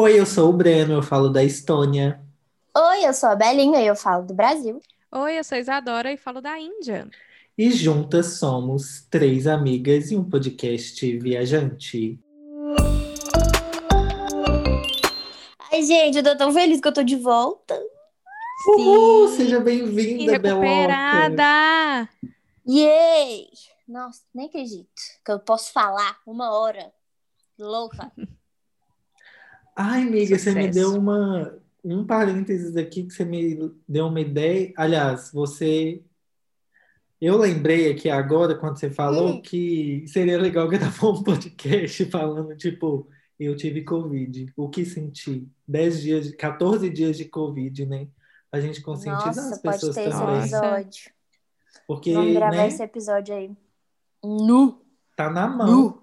Oi, eu sou o Breno, eu falo da Estônia. Oi, eu sou a Belinha e eu falo do Brasil. Oi, eu sou a Isadora e falo da Índia. E juntas somos três amigas e um podcast viajante. Ai, gente, eu tô tão feliz que eu tô de volta. Uhul, Sim. seja bem-vinda, recuperada! Yay! Nossa, nem acredito que eu posso falar uma hora. Louca. Ai, amiga, você me Sucesso. deu uma, um parênteses aqui que você me deu uma ideia. Aliás, você. Eu lembrei aqui agora, quando você falou, Hum. que seria legal gravar um podcast falando, tipo, eu tive Covid, o que senti? 10 dias, de- 14 dias de Covid, né? A gente conscientizar Nossa, as pode pessoas ter esse também. episódio. Porque, Vamos gravar né, esse episódio aí. Nu. tá na mão. Nu.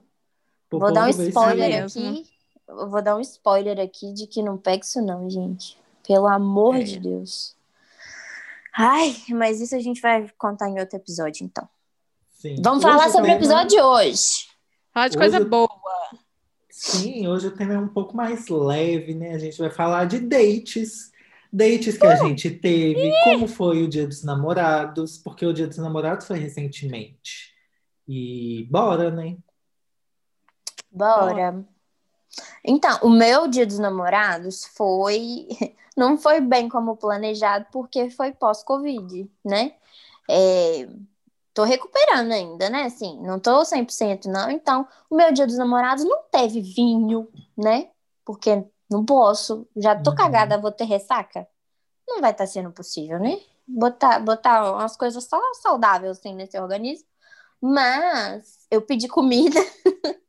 Vou dar um spoiler mesmo. aqui. Eu vou dar um spoiler aqui de que não pega isso não, gente. Pelo amor É. de Deus. Ai, mas isso a gente vai contar em outro episódio, então. Sim. Vamos Hoje falar sobre o episódio de hoje. Fala de coisa Hoje- boa. Sim, hoje o tema é um pouco mais leve, né? A gente vai falar de dates. Dates que a gente teve, como foi o Dia dos Namorados, porque o Dia dos Namorados foi recentemente. E bora, né? Bora. Então, o meu dia dos namorados foi. Não foi bem como planejado, porque foi pós-Covid, né? É, Tô recuperando ainda, né? Assim, não tô 100% não. Então, o meu dia dos namorados não teve vinho, né? Porque não posso. Já tô Uhum. cagada, vou ter ressaca? Não vai estar sendo possível, né? Botar, botar umas coisas só saudáveis assim nesse organismo. Mas eu pedi comida.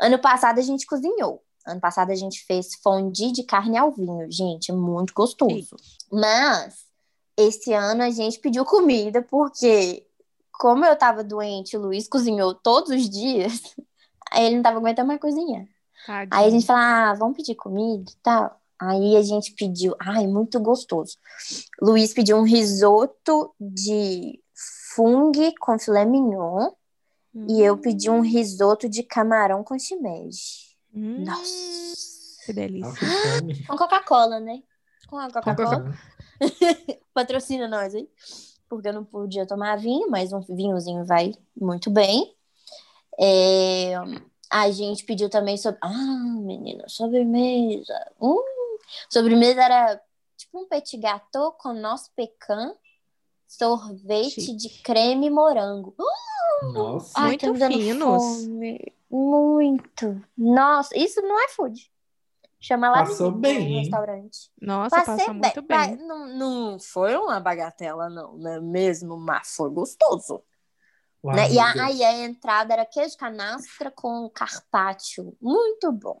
Ano passado a gente cozinhou. Ano passado a gente fez fondue de carne ao vinho. Gente, muito gostoso. Mas esse ano a gente pediu comida porque, como eu tava doente, o Luiz cozinhou todos os dias, aí ele não tava aguentando mais cozinhar. Tadinho. Aí a gente falou, ah, vamos pedir comida e tal. Aí a gente pediu, ai, muito gostoso. Luiz pediu um risoto de fungo com filé mignon. E eu pedi um risoto de camarão com shimeji. Hum, Nossa. Que delícia. Fome. Com Coca-Cola, né? Com a Coca-Cola. Coca-Cola. Patrocina nós aí. Porque eu não podia tomar vinho, mas um vinhozinho vai muito bem. É, A gente pediu também sobre. Ah, menina, sobremesa. Hum, sobremesa era tipo um petit gâteau com noz pecan, sorvete Chique. de creme e morango. Nossa. Ai, Muito tá finos. fome. Muito. Nossa, isso não é food. Chama lá Passou no bem, hein? restaurante. Nossa, Passei passou muito bem. mas Não, não foi uma bagatela, não, né? Mesmo, mas foi gostoso. Uai, né? E a, aí a entrada era queijo canastra com carpaccio. Muito bom.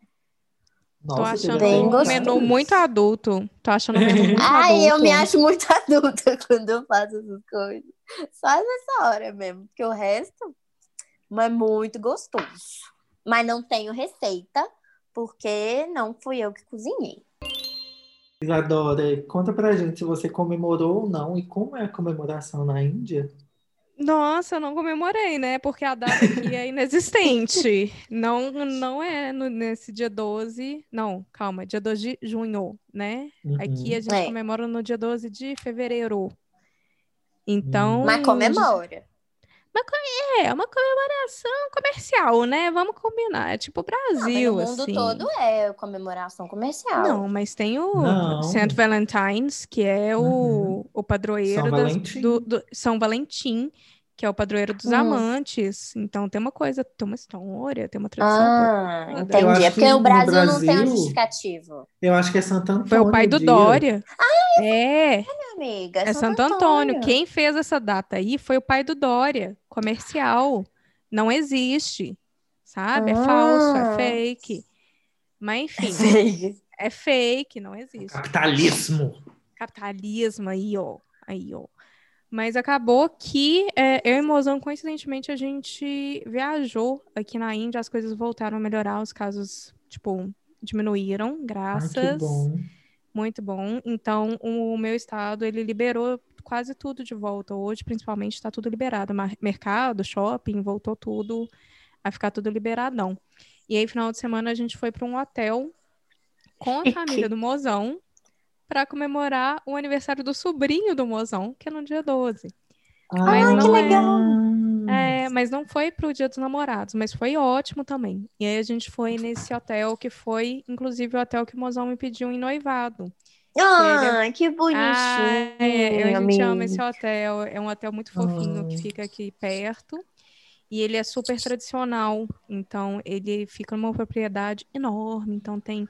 Nossa, Tô achando um gostoso. menu muito adulto. Tô achando um menu muito Ai, adulto. eu me acho muito adulta quando eu faço essas coisas. Só nessa hora mesmo, porque o resto mas é muito gostoso. Mas não tenho receita, porque não fui eu que cozinhei. Isadora, conta pra gente se você comemorou ou não e como é a comemoração na Índia. Nossa, eu não comemorei, né? Porque a data aqui é inexistente. Não, não é no- nesse dia 12. Não, calma, dia 12 de junho, né? Uhum. Aqui a gente É. comemora no dia 12 de fevereiro. Então. Mas comemora. É, uma comemoração comercial, né? Vamos combinar. É tipo mas Brasil, no mundo assim. todo é comemoração comercial. Não, mas tem o Não. Saint Valentine's, que é o, Uhum. o padroeiro São das- Valentim. do, do- São Valentim, que é o padroeiro dos Hum. amantes. Então tem uma coisa, tem uma história, tem uma tradição. Ah, toda. entendi. Eu acho É porque que o no Brasil, não tem um Brasil- justificativo. Eu acho que é Santo Antônio. Foi o pai do dia. Dória. é, Minha amiga, é Santo Antônio. Quem fez essa data aí foi o pai do Dória, comercial. Não existe, sabe? É falso, é Ah. fake. Mas enfim, Sei. é fake, não existe. Capitalismo. capitalismo aí, ó. Aí, ó. Mas acabou que é, eu e Mozão, coincidentemente, a gente viajou aqui na Índia, as coisas voltaram a melhorar, os casos, tipo, diminuíram, que graças. bom. Muito bom. Então, o meu estado, ele liberou quase tudo de volta. Hoje, principalmente, está tudo liberado. Mercado, shopping, voltou tudo a ficar tudo liberadão. E aí, final de semana, a gente foi para um hotel com a família do mozão para comemorar o aniversário do sobrinho do mozão, que é no dia 12. Mas Ah, que não é- legal. É, mas não foi pro Dia dos Namorados, mas foi ótimo também. E aí a gente foi nesse hotel que foi, inclusive, o hotel que o mozão me pediu em noivado. Ai, que bonitinho. Ah, é, eu- a gente ama amigo. esse hotel. É um hotel muito fofinho que fica aqui perto. E ele é super tradicional. Então, ele fica numa propriedade enorme. Então, tem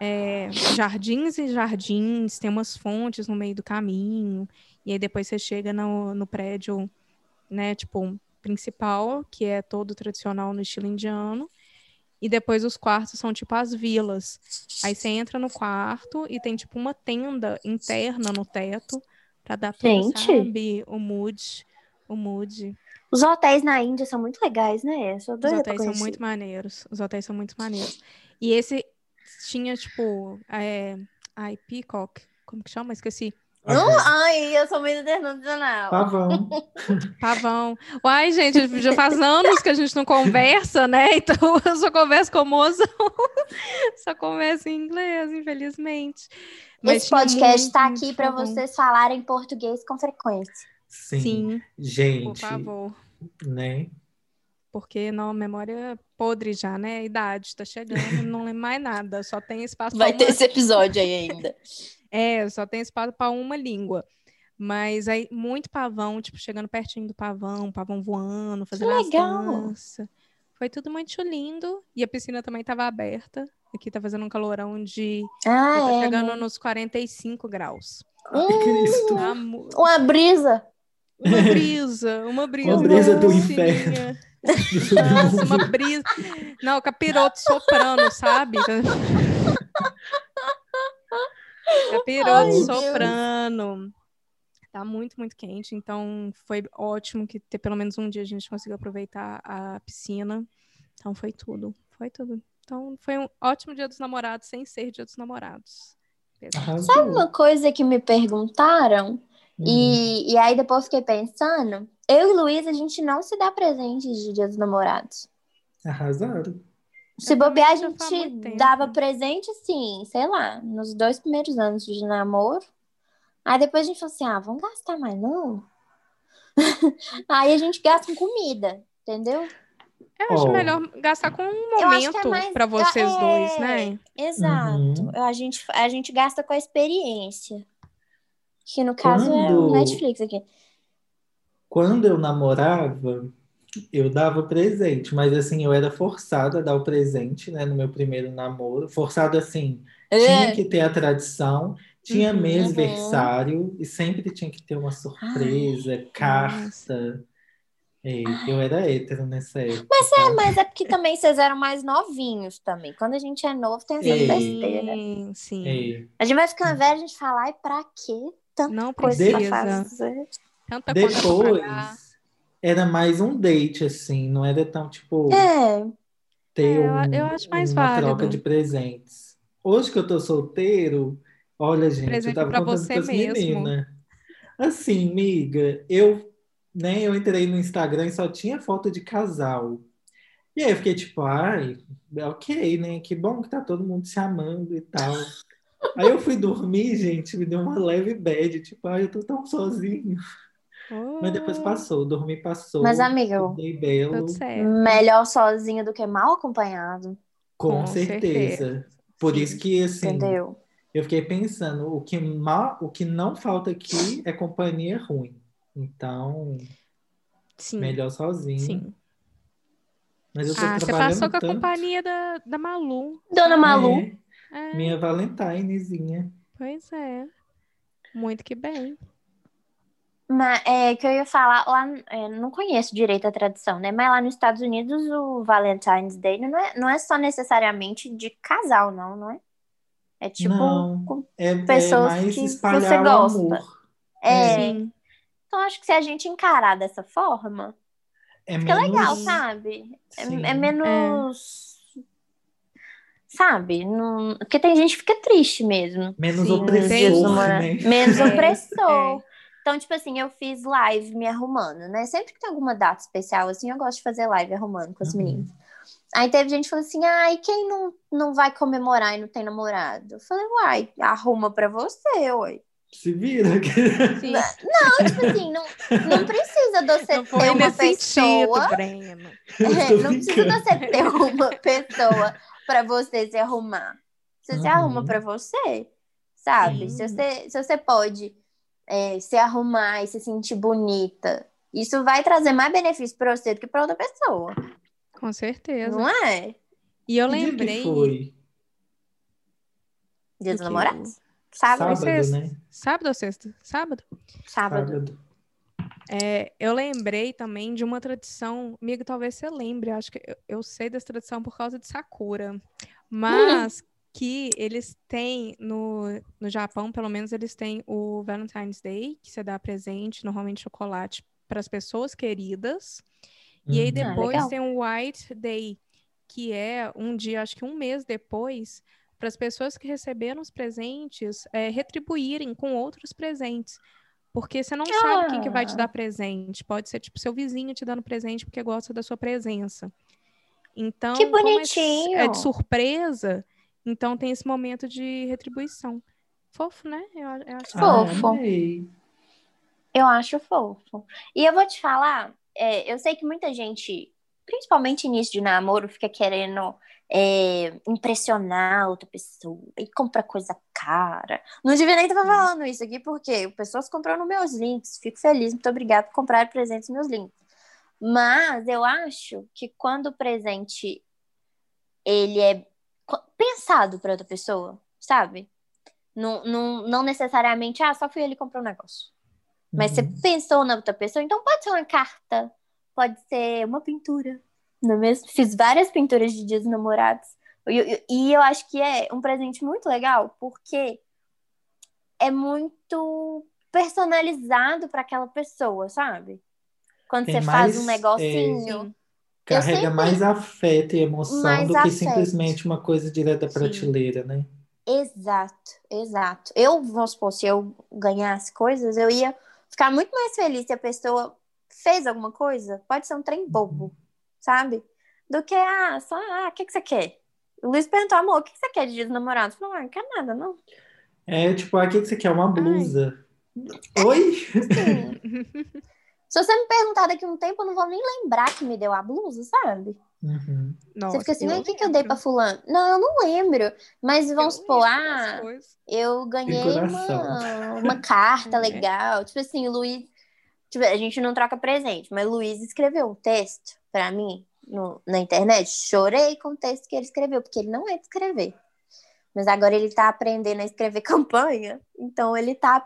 é, jardins e jardins, tem umas fontes no meio do caminho. E aí, depois você chega no, no prédio, né, tipo, principal, que é todo tradicional no estilo indiano. E depois os quartos são tipo as vilas. Aí você entra no quarto e tem tipo uma tenda interna no teto pra dar Gente. sabe, o mood, o mood. Os hotéis na Índia são muito legais, né? Os hotéis são muito maneiros. Os hotéis são muito maneiros. E esse tinha tipo, é, ai, Peacock, como que chama? Esqueci. Não, ai, eu sou muito internacional. Pavão. Pavão. Uai, gente, já faz anos que a gente não conversa, né? Então eu só converso com o mozão. Só converso em inglês, infelizmente. Mas Esse podcast tá muito aqui pavão. vocês falarem português com frequência. Sim. Sim, por Gente, favor. né? Porque não, memória podre já, né? A idade tá chegando, não lembro mais nada. Só tem espaço Vai ter uma... esse episódio aí ainda. É, só tem espaço para uma língua. Mas aí, muito pavão, tipo, chegando pertinho do pavão, pavão voando, fazendo as legal. danças. Foi tudo muito lindo. E a piscina também estava aberta. Aqui tá fazendo um calorão de. Ah, tá é. chegando né? nos 45 graus. Cristo. Tá mu- Uma brisa. Uma brisa, uma brisa. Uma brisa do inferno. Nossa, uma brisa. Não, capiroto soprano, sabe? Capiroto Ai, Deus. soprano. Tá muito, muito quente. Então foi ótimo que ter pelo menos um dia a gente conseguiu aproveitar a piscina. Então foi tudo. Foi tudo. Então foi um ótimo dia dos namorados sem ser dia dos namorados. Sabe uma coisa que me perguntaram? Hum. E, e aí depois fiquei pensando. Eu e Luísa, a gente não se dá presente de Dia dos Namorados. Arrasaram. Se bobear, a gente dava presente, assim, sei lá, nos dois primeiros anos de namoro. Aí depois a gente falou assim: ah, vamos gastar mais não? aí a gente gasta com comida, entendeu? Eu acho Oh. melhor gastar com um é momento mais- pra vocês é. dois, né? Exato. Uhum. A, gente, a gente gasta com a experiência. Que no caso é o Quando- Netflix aqui. Quando eu namorava, eu dava presente, mas assim, eu era forçada a dar o presente, né, no meu primeiro namoro. Forçado assim, tinha que ter a tradição, tinha Uhum. mêsversário e sempre tinha que ter uma surpresa, carta. Ei, eu era hétero nessa época. Mas é, mas é porque também vocês eram mais novinhos também. Quando a gente é novo, tem essas Ei. besteiras. Sim, sim. Ei, A gente vai ficando velho, a gente fala, ai, pra quê? Tanta Não coisa precisa. pra fazer. Tanta pra Depois pagar. Era mais um date, assim, não era tão tipo É, ter É, um- eu acho mais uma válido. troca de presentes. Hoje que eu tô solteiro, olha, gente, Presente eu tava pra contando você pras mesmo. meninas. Assim, miga, eu, né, eu entrei no Instagram e só tinha foto de casal. E aí eu fiquei tipo, ai, ok, né? Que bom que tá todo mundo se amando e tal. Aí eu fui dormir, gente, me deu uma leve bad, tipo, ai, eu tô tão sozinho. Mas depois Oh, passou, dormi passou. mas amiga, belo, Tudo certo. melhor sozinho do que mal acompanhado, com Com certeza. Por Sim. isso que, assim, entendeu? eu fiquei pensando, o que, mal, o que não falta aqui é companhia ruim. Então, Sim, melhor sozinho. sim. Mas eu tô Ah, você passou com a tanto. companhia da, da Malu. Dona Malu, É, É, minha Valentinezinha. pois é. Muito que bem. Mas é que eu ia falar lá, é, não conheço direito a tradição, né? Mas lá nos Estados Unidos o Valentine's Day não é, não é só necessariamente de casal, não, não é? É tipo, Não. com- É, é pessoas mais que você gosta. é. Sim. Então acho que se a gente encarar dessa forma, É fica menos... legal, sabe? É, Sim. é menos. Sabe? Não... Porque tem gente que fica triste mesmo. Menos Sim, opressor, né? Menos É, opressor. Então, tipo assim, eu fiz live me arrumando, né? Sempre que tem alguma data especial, assim, eu gosto de fazer live arrumando com as Uhum. meninas. Aí teve gente que falou assim: ah, e quem não, não vai comemorar e não tem namorado? Eu falei, uai, arruma pra você, oi. Se vira. Sim. Não, tipo assim, não, não precisa de você Não ter uma pessoa. sentido. É, não precisa você ter uma pessoa pra você se arrumar. Você se Uhum. arruma pra você, sabe? Se você, se você pode é, se arrumar e se sentir bonita, isso vai trazer mais benefício pra você do que pra outra pessoa. Com certeza. Não é? E eu Que dia que lembrei. foi? Dia dos namorados? Sábado. Sábado, sexta. né? Sábado ou sexta? Sábado? Sábado. Sábado. É, eu lembrei também de uma tradição, amigo, talvez você lembre, acho que eu, eu sei dessa tradição por causa de Sakura, mas que eles têm no, no Japão, pelo menos eles têm o Valentine's Day, que você dá presente, normalmente chocolate, para as pessoas queridas, e aí Uhum. Ah, depois legal. tem o White Day, que é um dia, acho que um mês depois, para as pessoas que receberam os presentes é, retribuírem com outros presentes. Porque você não sabe quem que vai te Ah. dar presente. Pode ser tipo seu vizinho te dando presente porque gosta da sua presença. Então, Que é bonitinho! é de surpresa, então tem esse momento de retribuição. Fofo, né? Eu, eu acho Ah, Fofo. amei. Eu acho fofo. E eu vou te falar, é, eu sei que muita gente, principalmente início de namoro, fica querendo é, impressionar outra pessoa e compra coisa cara. Não devia nem estar falando isso aqui, porque pessoas compram nos meus links. Fico feliz, muito obrigada por comprar presentes nos meus links. Mas eu acho que quando o presente ele é pensado para outra pessoa, sabe? Não, não, não necessariamente, ah, só fui ali comprar um negócio. Mas você Uhum. pensou na outra pessoa, então pode ser uma carta, pode ser uma pintura, não é mesmo? Fiz várias pinturas de dias dos namorados. E, e- e eu acho que é um presente muito legal, porque é muito personalizado para aquela pessoa, sabe? Quando Tem você faz mais, um negocinho. Sim. Carrega sempre- mais afeto e emoção Mais do que afeto. simplesmente uma coisa direto da Sim. prateleira, né? Exato, exato. Eu, vamos supor, se eu ganhasse coisas, eu ia ficar muito mais feliz se a pessoa fez alguma coisa. Pode ser um trem bobo, sabe? Do que, ah, só, ah, o que, que você quer? O Luiz perguntou, amor, o que, que você quer de dia? Eu falei, ah, não quero nada, não. É tipo, ah, o que que você quer? Uma blusa. Oi? Sim. Se você me perguntar daqui a um tempo, eu não vou nem lembrar que me deu a blusa, sabe? Uhum. Nossa, você fica assim, o que, que eu dei pra fulano? Não, eu não lembro. Mas Eu vamos supor, ah, eu ganhei uma, uma carta É. legal. Tipo assim, o Luiz. tipo, a gente não troca presente, mas o Luiz escreveu um texto pra mim no- na internet. Chorei com o texto que ele escreveu, porque ele não é de escrever. Mas agora ele tá aprendendo a escrever campanha, então ele tá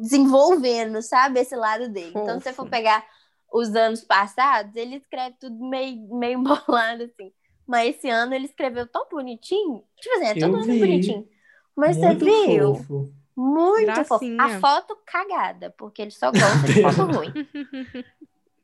desenvolvendo, sabe, esse lado dele. Então, se você for Fofo. pegar os anos passados, ele escreve tudo meio, meio embolado, assim. Mas esse ano ele escreveu tão bonitinho. Tipo assim, é todo vi. bonitinho. Mas Muito você viu? fofo. Muito fofo. Gracinha. A foto cagada, porque ele só gosta de foto ruim.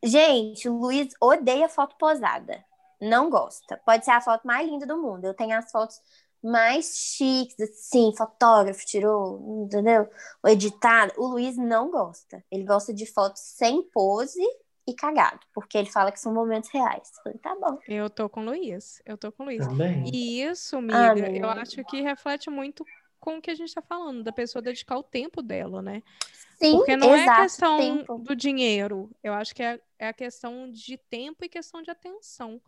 Gente, o Luiz odeia foto posada. Não gosta. Pode ser a foto mais linda do mundo. Eu tenho as fotos mais chiques, assim, fotógrafo tirou, entendeu? O editado. O Luiz não gosta. Ele gosta de fotos sem pose e cagado, porque ele fala que são momentos reais. Eu falei, tá bom. Eu tô com o Luiz. Eu tô com o Luiz. Também. E isso, Ah, amiga, eu acho que reflete muito com o que a gente tá falando, da pessoa dedicar o tempo dela, né? Sim, Porque não exato, é questão tempo. do dinheiro. Eu acho que é, é a questão de tempo e questão de atenção.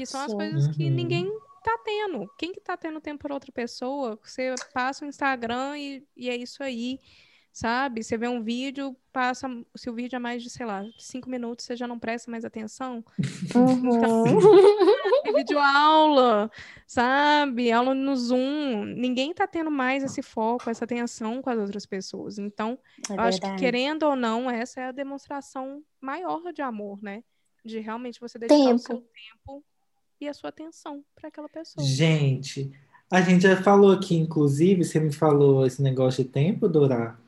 Que são as Sim. coisas que Uhum. ninguém tá tendo. Quem que tá tendo tempo para outra pessoa? Você passa o Instagram e, e é isso aí, sabe? Você vê um vídeo, passa. Se o vídeo é mais de, sei lá, cinco minutos, você já não presta mais atenção. Uhum. Tem vídeo aula, sabe? Aula no Zoom. Ninguém tá tendo mais esse foco, essa atenção com as outras pessoas. Então, É eu acho que, querendo ou não, essa é a demonstração maior de amor, né? De realmente você dedicar o Tempo. seu tempo e a sua atenção para aquela pessoa. Gente, a gente já falou aqui, inclusive, você me falou esse negócio de tempo, Dora.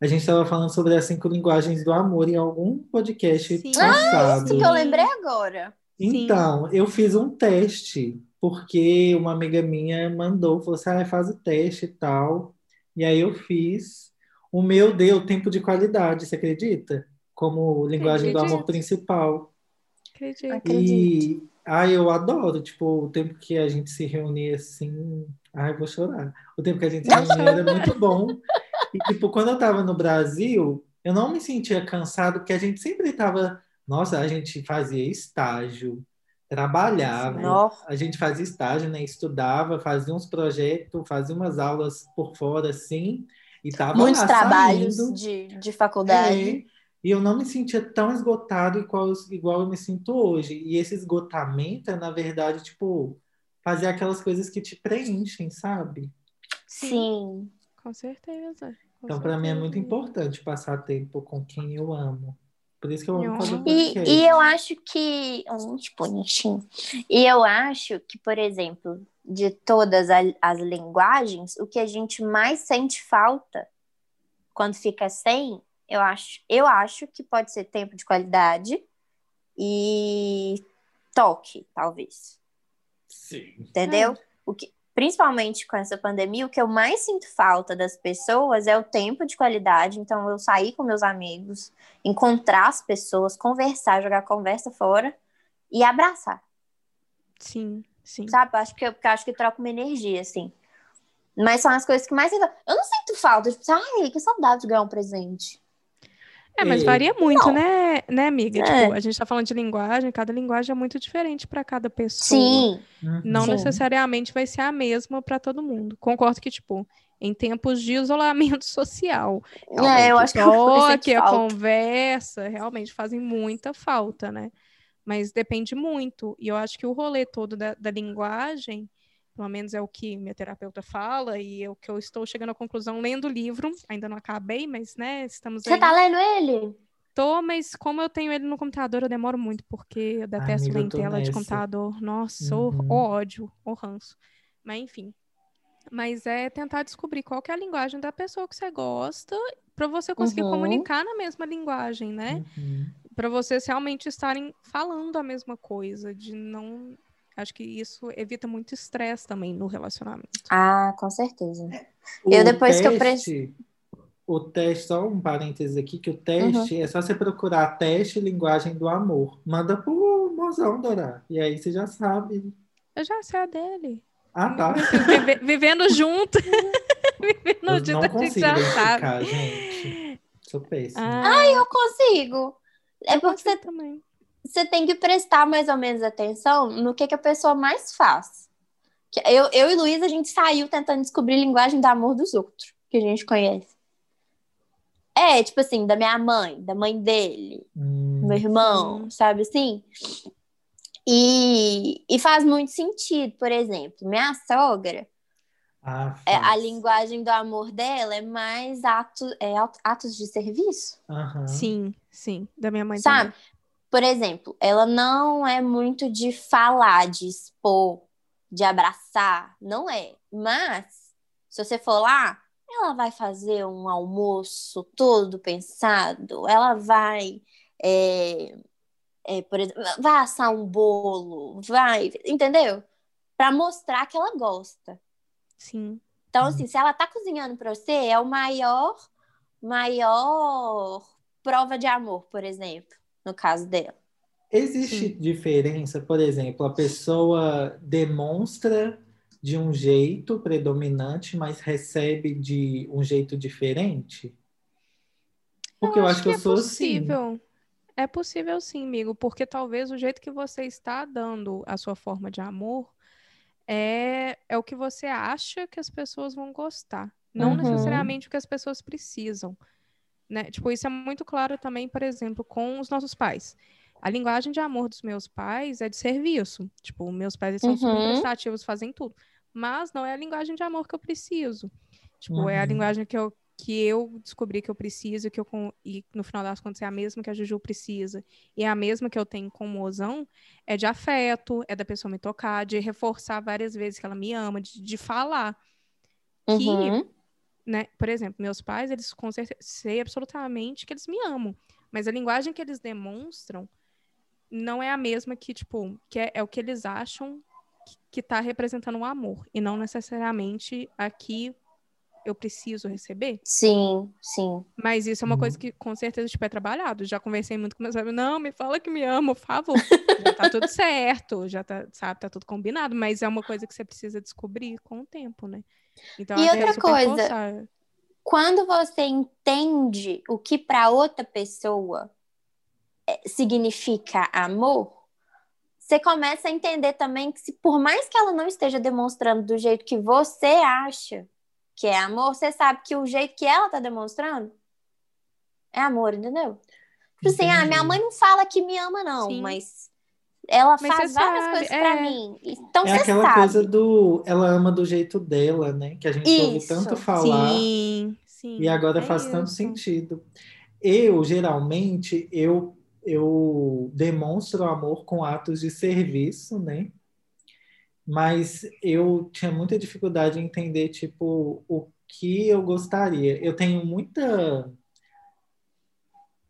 A gente estava falando sobre as cinco linguagens do amor em algum podcast Sim. passado. Isso que eu lembrei agora. Então, eu fiz um teste, porque uma amiga minha mandou, falou assim, ah, faz o teste e tal. E aí eu fiz. O meu deu tempo de qualidade, você acredita? Como linguagem do amor Acredito. principal. Acredito. Acredito. Ah, eu adoro, tipo, o tempo que a gente se reunia assim. Ai, vou chorar. O tempo que a gente se reunia era muito bom. E, tipo, quando eu tava no Brasil, eu não me sentia cansado, porque a gente sempre tava. Nossa, a gente fazia estágio, trabalhava, Nossa. a gente fazia estágio, né? Estudava, fazia uns projetos, fazia umas aulas por fora, assim, e tava Muitos lá trabalhos saindo. de, de faculdade. É, e eu não me sentia tão esgotado igual, igual eu me sinto hoje. E esse esgotamento é, na verdade, tipo, fazer aquelas coisas que te preenchem, sabe? Sim. Com certeza. com Então, para mim, é muito importante passar tempo com quem eu amo. Por isso que eu amo Eu fazer. E, e eu acho que. Hum, tipo, bonitinho. E eu acho que, por exemplo, de todas a- as linguagens, o que a gente mais sente falta quando fica sem, eu acho, eu acho que pode ser tempo de qualidade e toque, talvez. Sim. Entendeu? O que, principalmente com essa pandemia, o que eu mais sinto falta das pessoas é o tempo de qualidade. Então, eu sair com meus amigos, encontrar as pessoas, conversar, jogar a conversa fora e abraçar, Sim, sim. sabe? Acho que, eu- porque eu acho que troca uma energia, assim. Mas são as coisas que mais. Eu não sinto falta. Tipo, ai, que saudade de ganhar um presente. É, mas É. varia muito, Não. né, né, amiga? É. Tipo, a gente tá falando de linguagem, cada linguagem é muito diferente para cada pessoa. Sim, Uhum. Não Sim. necessariamente vai ser a mesma para todo mundo. Concordo que, tipo, em tempos de isolamento social, é, eu realmente acho que eu toque, a falta. conversa, realmente fazem muita falta, né? Mas depende muito. E eu acho que o rolê todo da, da linguagem, pelo menos é o que minha terapeuta fala, e é o que eu estou chegando à conclusão lendo o livro, ainda não acabei, mas, né, estamos Você aí. tá lendo ele? Tô, mas como eu tenho ele no computador, eu demoro muito, porque eu detesto amiga, ler em tela de nessa. computador. Nossa, o Uhum. ódio, o ranço. Mas enfim. Mas é tentar descobrir qual que é a linguagem da pessoa que você gosta, pra você conseguir Uhum. comunicar na mesma linguagem, né? Uhum. Pra vocês realmente estarem falando a mesma coisa, de não. Acho que isso evita muito estresse também no relacionamento. Ah, com certeza. O Eu, depois que eu teste, O teste, só um parênteses aqui, que o teste é só você procurar teste linguagem do amor. Manda pro mozão, Dora. E aí você já sabe. Eu já sei a dele. Ah, tá. Vive- vivendo junto. vivendo junto, não a gente consigo já sabe. gente. Sou péssimo. Ah, Eu consigo. É porque você, também. Você tem que prestar mais ou menos atenção no que, que a pessoa mais faz. Que Eu, eu e Luísa, a gente saiu tentando descobrir a linguagem do amor dos outros, que a gente conhece. É, tipo assim, da minha mãe, da mãe dele, Hum, meu irmão, sabe assim? E, e faz muito sentido, por exemplo, minha sogra, ah, é, a linguagem do amor dela é mais ato, é, ato- atos de serviço. Aham. Sim, sim. Da minha mãe Sabe? também. Por exemplo, ela não é muito de falar, de expor, de abraçar, não é. Mas, se você for lá, ela vai fazer um almoço todo pensado, ela vai, é, é, por exemplo, vai assar um bolo, vai, entendeu? Para mostrar que ela gosta. Sim. Então, assim, se ela tá cozinhando pra você, é o maior, maior prova de amor, por exemplo, no caso dela. Existe Sim. diferença, por exemplo, a pessoa demonstra de um jeito predominante, mas recebe de um jeito diferente? Porque eu, acho que eu é sou assim. possível. É possível sim, amigo, porque talvez o jeito que você está dando a sua forma de amor é, é o que você acha que as pessoas vão gostar, não Uhum. necessariamente o que as pessoas precisam, né? Tipo, isso é muito claro também, por exemplo, com os nossos pais. A linguagem de amor dos meus pais é de serviço. Tipo, meus pais são super Uhum. prestativos, fazem tudo. Mas não é a linguagem de amor que eu preciso. Tipo, é a Uhum. linguagem que eu, que eu descobri que eu preciso que eu, e no final das contas é a mesma que a Juju precisa. E é a mesma que eu tenho com o mozão. É de afeto, é da pessoa me tocar, de reforçar várias vezes que ela me ama, de, de falar. Que Uhum. Né? Por exemplo, meus pais, eles com certeza, sei absolutamente que eles me amam, mas a linguagem que eles demonstram não é a mesma que, tipo, que é, é o que eles acham que, que tá representando um amor, e não necessariamente aqui eu preciso receber. Sim, sim. Mas isso é uma Uhum. coisa que com certeza tipo, é trabalhado. Já conversei muito com meus amigos. Não, me fala que me ama, por favor. já tá tudo certo, já tá, sabe, tá tudo combinado. Mas é uma coisa que você precisa descobrir com o tempo, né? Então, E é outra super coisa, forçar. Quando você entende o que para outra pessoa é, significa amor, você começa a entender também que se por mais que ela não esteja demonstrando do jeito que você acha que é amor, você sabe que o jeito que ela tá demonstrando é amor, entendeu? Tipo assim, ah, minha mãe não fala que me ama, não, Sim. mas ela Mas faz várias sabe, coisas pra é. mim. Então É você aquela sabe. coisa do ela ama do jeito dela, né? Que a gente ouve Isso. tanto falar Sim, sim. e agora é faz tanto isso. sentido. Eu, geralmente, eu, eu demonstro amor com atos de serviço, né? Mas eu tinha muita dificuldade em entender, tipo, o que eu gostaria. Eu tenho muita.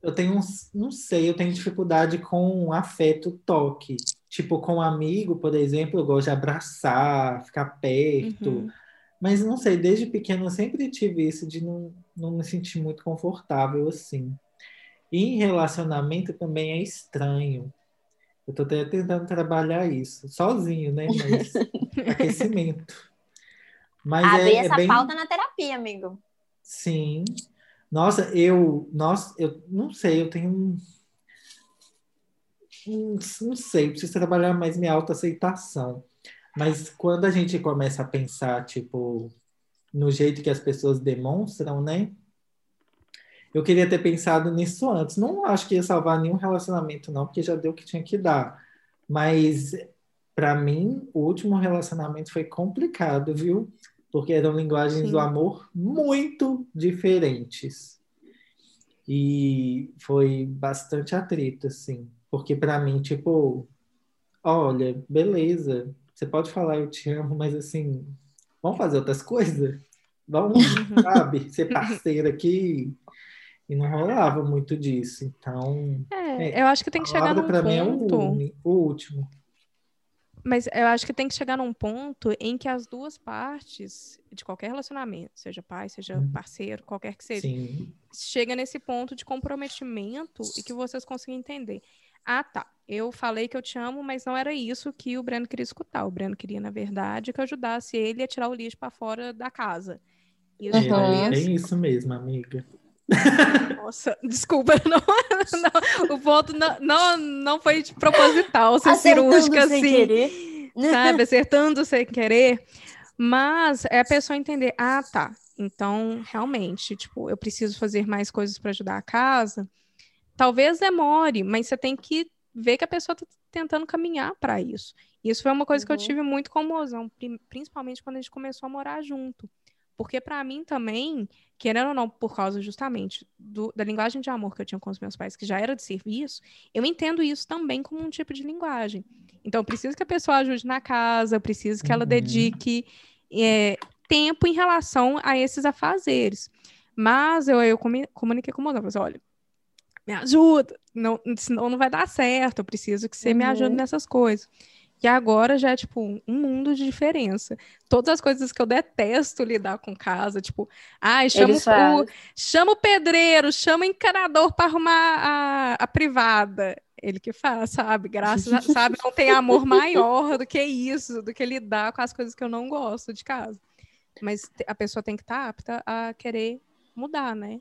Eu tenho, não sei, eu tenho dificuldade com afeto, toque. Tipo, com um amigo, por exemplo, eu gosto de abraçar, ficar perto. Uhum. Mas não sei, desde pequeno eu sempre tive isso de não, não me sentir muito confortável assim. E em relacionamento também é estranho. Eu tô até tentando trabalhar isso, sozinho, né? Mas aquecimento. Mas Abrir é, é essa bem. pauta na terapia, amigo. Sim. Nossa, eu, nossa, eu não sei, eu tenho um, um- não sei, preciso trabalhar mais minha autoaceitação. Mas quando a gente começa a pensar, tipo, no jeito que as pessoas demonstram, né? Eu queria ter pensado nisso antes. Não acho que ia salvar nenhum relacionamento, não, porque já deu o que tinha que dar. Mas, para mim, o último relacionamento foi complicado, viu? Porque eram linguagens Sim. do amor muito diferentes. E foi bastante atrito, assim. Porque, para mim, tipo, olha, beleza, você pode falar eu te amo, mas assim, vamos fazer outras coisas? Vamos, Uhum. sabe, ser parceiro aqui. E não rolava muito disso. Então, É, É, eu acho que tem que chegar num para mim é o, ponto. o último. Mas eu acho que tem que chegar num ponto em que as duas partes de qualquer relacionamento, seja pai, seja Uhum. parceiro, qualquer que seja, Sim. chega nesse ponto de comprometimento e que vocês consigam entender. Ah, tá. Eu falei que eu te amo, mas não era isso que o Breno queria escutar. O Breno queria, na verdade, que eu ajudasse ele a tirar o lixo para fora da casa. Isso Uhum. É talvez. bem isso mesmo, amiga. Nossa, desculpa, não, não, o ponto não, não, não foi de proposital, ser cirúrgica sem assim. querer. sabe? Acertando sem querer. Mas é a pessoa entender, ah, tá. Então, realmente, tipo, eu preciso fazer mais coisas para ajudar a casa. Talvez demore, mas você tem que ver que a pessoa tá tentando caminhar para isso. Isso foi uma coisa que eu Uhum. tive muito com o mozão, pri- principalmente quando a gente começou a morar junto. Porque para mim também, querendo ou não, por causa justamente do- da linguagem de amor que eu tinha com os meus pais, que já era de serviço, eu entendo isso também como um tipo de linguagem. Então, eu preciso que a pessoa ajude na casa, eu preciso que ela Uhum. dedique é, tempo em relação a esses afazeres. Mas eu, eu comuniquei com o falei assim, olha, me ajuda, não, senão não vai dar certo, eu preciso que você me ajude Uhum. nessas coisas. E agora já é, tipo, um mundo de diferença. Todas as coisas que eu detesto lidar com casa, tipo, ai, chama, o, chama o pedreiro, chama o encanador para arrumar a, a privada. Ele que faz, sabe? Graças a, sabe, não tem amor maior do que isso, do que lidar com as coisas que eu não gosto de casa. Mas a pessoa tem que estar apta a querer mudar, né?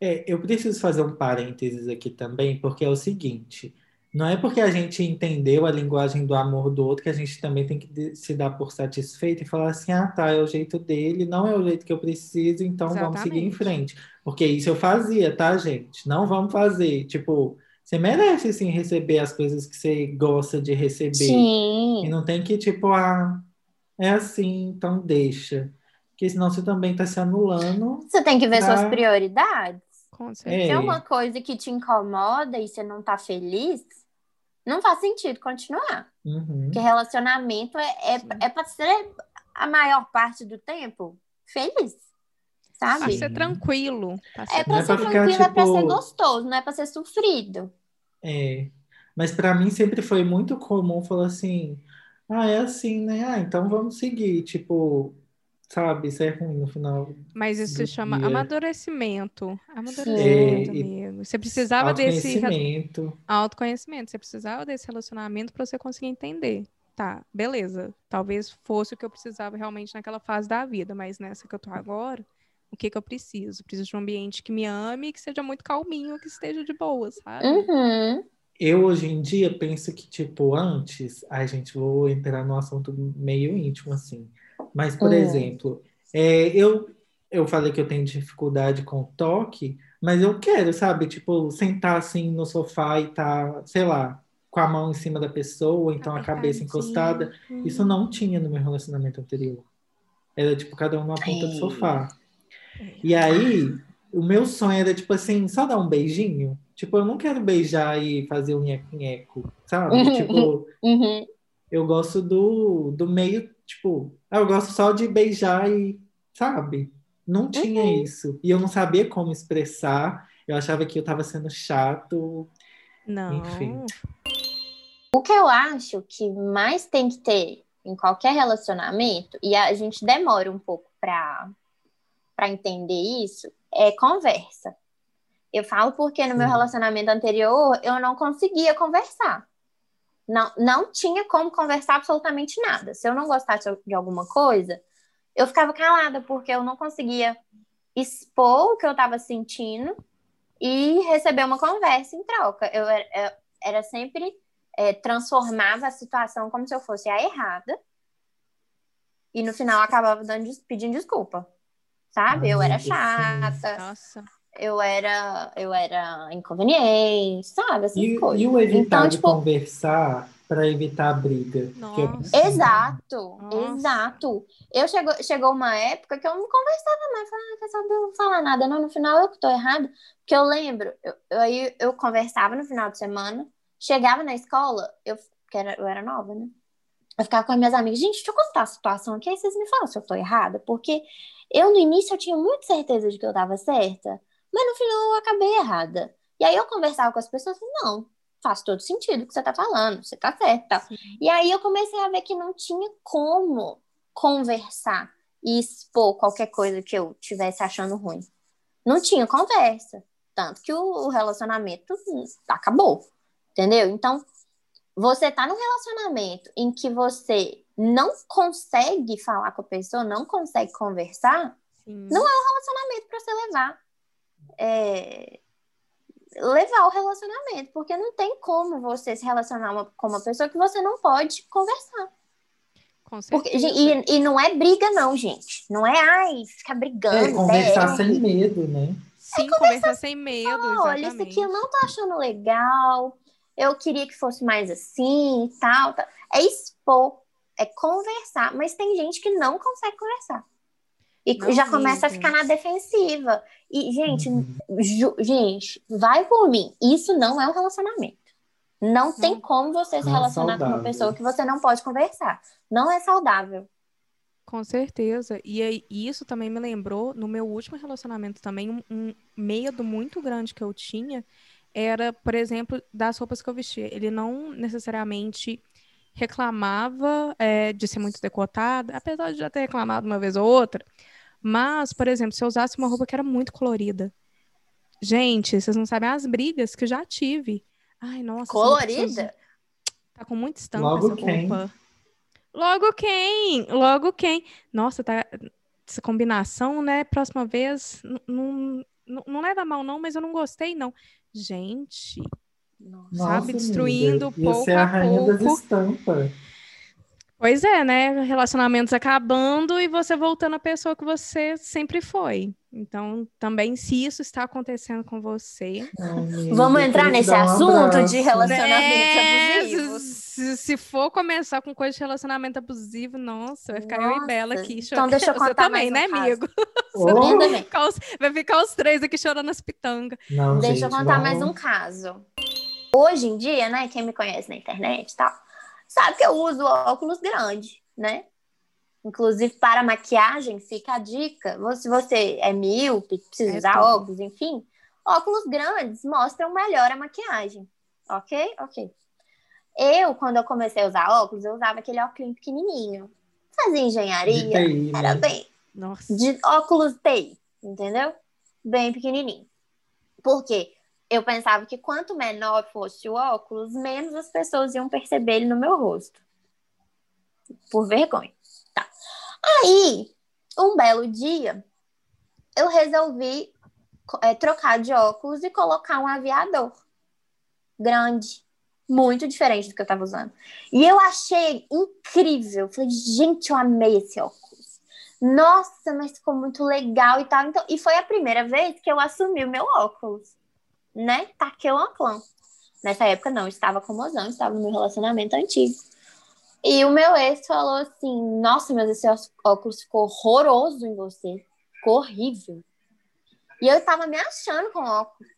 É, eu preciso fazer um parênteses aqui também, porque é o seguinte: não é porque a gente entendeu a linguagem do amor do outro que a gente também tem que se dar por satisfeito e falar assim: ah, tá, é o jeito dele, não é o jeito que eu preciso, então vamos seguir em Exatamente. frente. Porque isso eu fazia, tá, gente? Não vamos fazer. Tipo, você merece sim receber as coisas que você gosta de receber. E Sim. não tem que, tipo, ah, é assim, então deixa. Porque senão você também tá se anulando. Você tem que ver Pra- suas prioridades. Com certeza. Se é É. uma coisa que te incomoda e você não tá feliz, não faz sentido continuar. Uhum. Porque relacionamento é, é, Sim. é pra ser a maior parte do tempo feliz. Pra Sabe? Sim. ser tranquilo. pra ser É pra é ser pra ficar, tranquilo, é pra ser tipo- gostoso, não é pra ser sofrido. É, mas para mim sempre foi muito comum falar assim, ah, é assim, né? Ah, então vamos seguir. Tipo, sabe? Isso é ruim no final. Mas isso se chama dia. amadurecimento. Amadurecimento, É, e- Você precisava desse re- Autoconhecimento. autoconhecimento, você precisava desse relacionamento para você conseguir entender. Tá, beleza. Talvez fosse o que eu precisava realmente naquela fase da vida, mas nessa que eu tô agora, o que que eu preciso? Preciso de um ambiente que me ame, que seja muito calminho, que esteja de boa, sabe? Uhum. Eu, hoje em dia, penso que, tipo, antes, ai, gente, vou entrar num assunto meio íntimo, assim. Mas, por Hum. exemplo, é, eu, eu falei que eu tenho dificuldade com toque, mas eu quero, sabe? Tipo, sentar assim no sofá e tá, sei lá, com a mão em cima da pessoa, então a cabeça encostada. Isso não tinha no meu relacionamento anterior. Era, tipo, cada um numa ponta do Ai. sofá. E aí, o meu sonho era, tipo assim, só dar um beijinho. Tipo, eu não quero beijar e fazer um nheco-nheco, sabe? Tipo, Uhum. eu gosto do, do meio, tipo, eu gosto só de beijar e, sabe? Não tinha isso. E eu não sabia como expressar. Eu achava que eu tava sendo chato. Não. Enfim. O que eu acho que mais tem que ter em qualquer relacionamento, e a gente demora um pouco pra, pra entender isso, é conversa. Eu falo porque no meu Sim. relacionamento anterior eu não conseguia conversar. Não, não tinha como conversar absolutamente nada. Se eu não gostasse de alguma coisa, eu ficava calada, porque eu não conseguia expor o que eu estava sentindo e receber uma conversa em troca. Eu era, era sempre é, transformava a situação como se eu fosse a errada e no final acabava dando, pedindo desculpa, sabe? Eu era chata, Nossa. eu era, eu era inconveniente, sabe? Essas E, coisas. e o evitar Então, de tipo- conversar para evitar a briga? Eu- Nossa. Exato, Nossa. exato. Eu chegou, chegou uma época que eu não conversava mais, falava, ah, quer saber, não vou falar nada, não, no final eu que tô errada, porque eu lembro, eu, eu, aí eu conversava no final de semana, chegava na escola, eu, que era, eu era nova, né? Eu ficava com as minhas amigas, gente, deixa eu contar a situação aqui, aí vocês me falam se eu tô errada, porque eu no início eu tinha muita certeza de que eu tava certa, mas no final eu acabei errada. E aí eu conversava com as pessoas, assim, não, faz todo sentido o que você tá falando, você tá certa, tal. Sim. E aí eu comecei a ver que não tinha como conversar e expor qualquer coisa que eu tivesse achando ruim. Não tinha conversa. Tanto que o relacionamento acabou. Entendeu? Então, você tá num relacionamento em que você não consegue falar com a pessoa, não consegue conversar, Sim. Não relacionamento para você levar. É, levar o relacionamento, porque não tem como você se relacionar uma- com uma pessoa que você não pode conversar. Com Porque, certeza. e, e não é briga, não, gente. Não é, ai, ficar brigando. É, conversar berre. sem medo, né? Sim, conversar sem medo, Olha, isso aqui eu não tô achando legal. Eu queria que fosse mais assim e tal, tal. É expor, é conversar. Mas tem gente que não consegue conversar. E Não já começa a ficar na defensiva. E, gente, Uhum. ju- gente, vai por mim. Isso não é um relacionamento. Não tem como você se Não é relacionar com uma pessoa que você não pode conversar. Não é saudável. Com certeza. E aí, isso também me lembrou, no meu último relacionamento também, um, um medo muito grande que eu tinha era, por exemplo, das roupas que eu vestia. Ele não necessariamente reclamava é, de ser muito decotada, apesar de já ter reclamado uma vez ou outra. Mas, por exemplo, se eu usasse uma roupa que era muito colorida. Gente, vocês não sabem as brigas que eu já tive. Ai, nossa. você Colorida? Tá com muita estampa Logo essa quem? roupa. Logo quem? Logo quem? Nossa, tá. Essa combinação, né? Próxima vez. Não, não, não leva mal, não, mas eu não gostei, não. Gente, Nossa. Sabe, destruindo amiga, pouco ser a a rainha das pouco. estampas. Pois é, né? Relacionamentos acabando e você voltando à pessoa que você sempre foi. Então, também, se isso está acontecendo com você. Vamos eu entrar nesse um assunto de abraço. relacionamentos É, abusivos. se, se for começar com coisa de relacionamento abusivo, nossa, vai ficar eu e Bela Nossa, aqui então chorando. deixa eu Você contar também, mais um né, caso. amigo? Oh, também. Ficar os- Vai ficar os três aqui chorando as pitangas. Não, Deixa eu gente, contar vamos- mais um caso. Hoje em dia, né, quem me conhece na internet e tal, sabe que eu uso óculos grandes, né? Inclusive, para maquiagem, fica a dica. Se você é míope, precisa É usar tudo. óculos, enfim, óculos grandes mostram melhor a maquiagem. Ok? Ok. Eu, quando eu comecei a usar óculos, eu usava aquele óculos pequenininho. Fazia De engenharia, TI, era né? bem, Nossa. de óculos TI, entendeu? Bem pequenininho. Por quê? Eu pensava que quanto menor fosse o óculos, menos as pessoas iam perceber ele no meu rosto. Por vergonha. Tá. Aí, um belo dia, eu resolvi é, trocar de óculos e colocar um aviador grande, muito diferente do que eu tava usando. E eu achei incrível. Falei, gente, eu amei esse óculos. Nossa, mas ficou muito legal e tal. Então, e foi a primeira vez que eu assumi o meu óculos, né? Taquei o óculos. Nessa época, não, estava com mozão, estava no meu relacionamento antigo. E o meu ex falou assim: Nossa, mas esse óculos ficou horroroso em você. Ficou horrível. E eu tava me achando com óculos.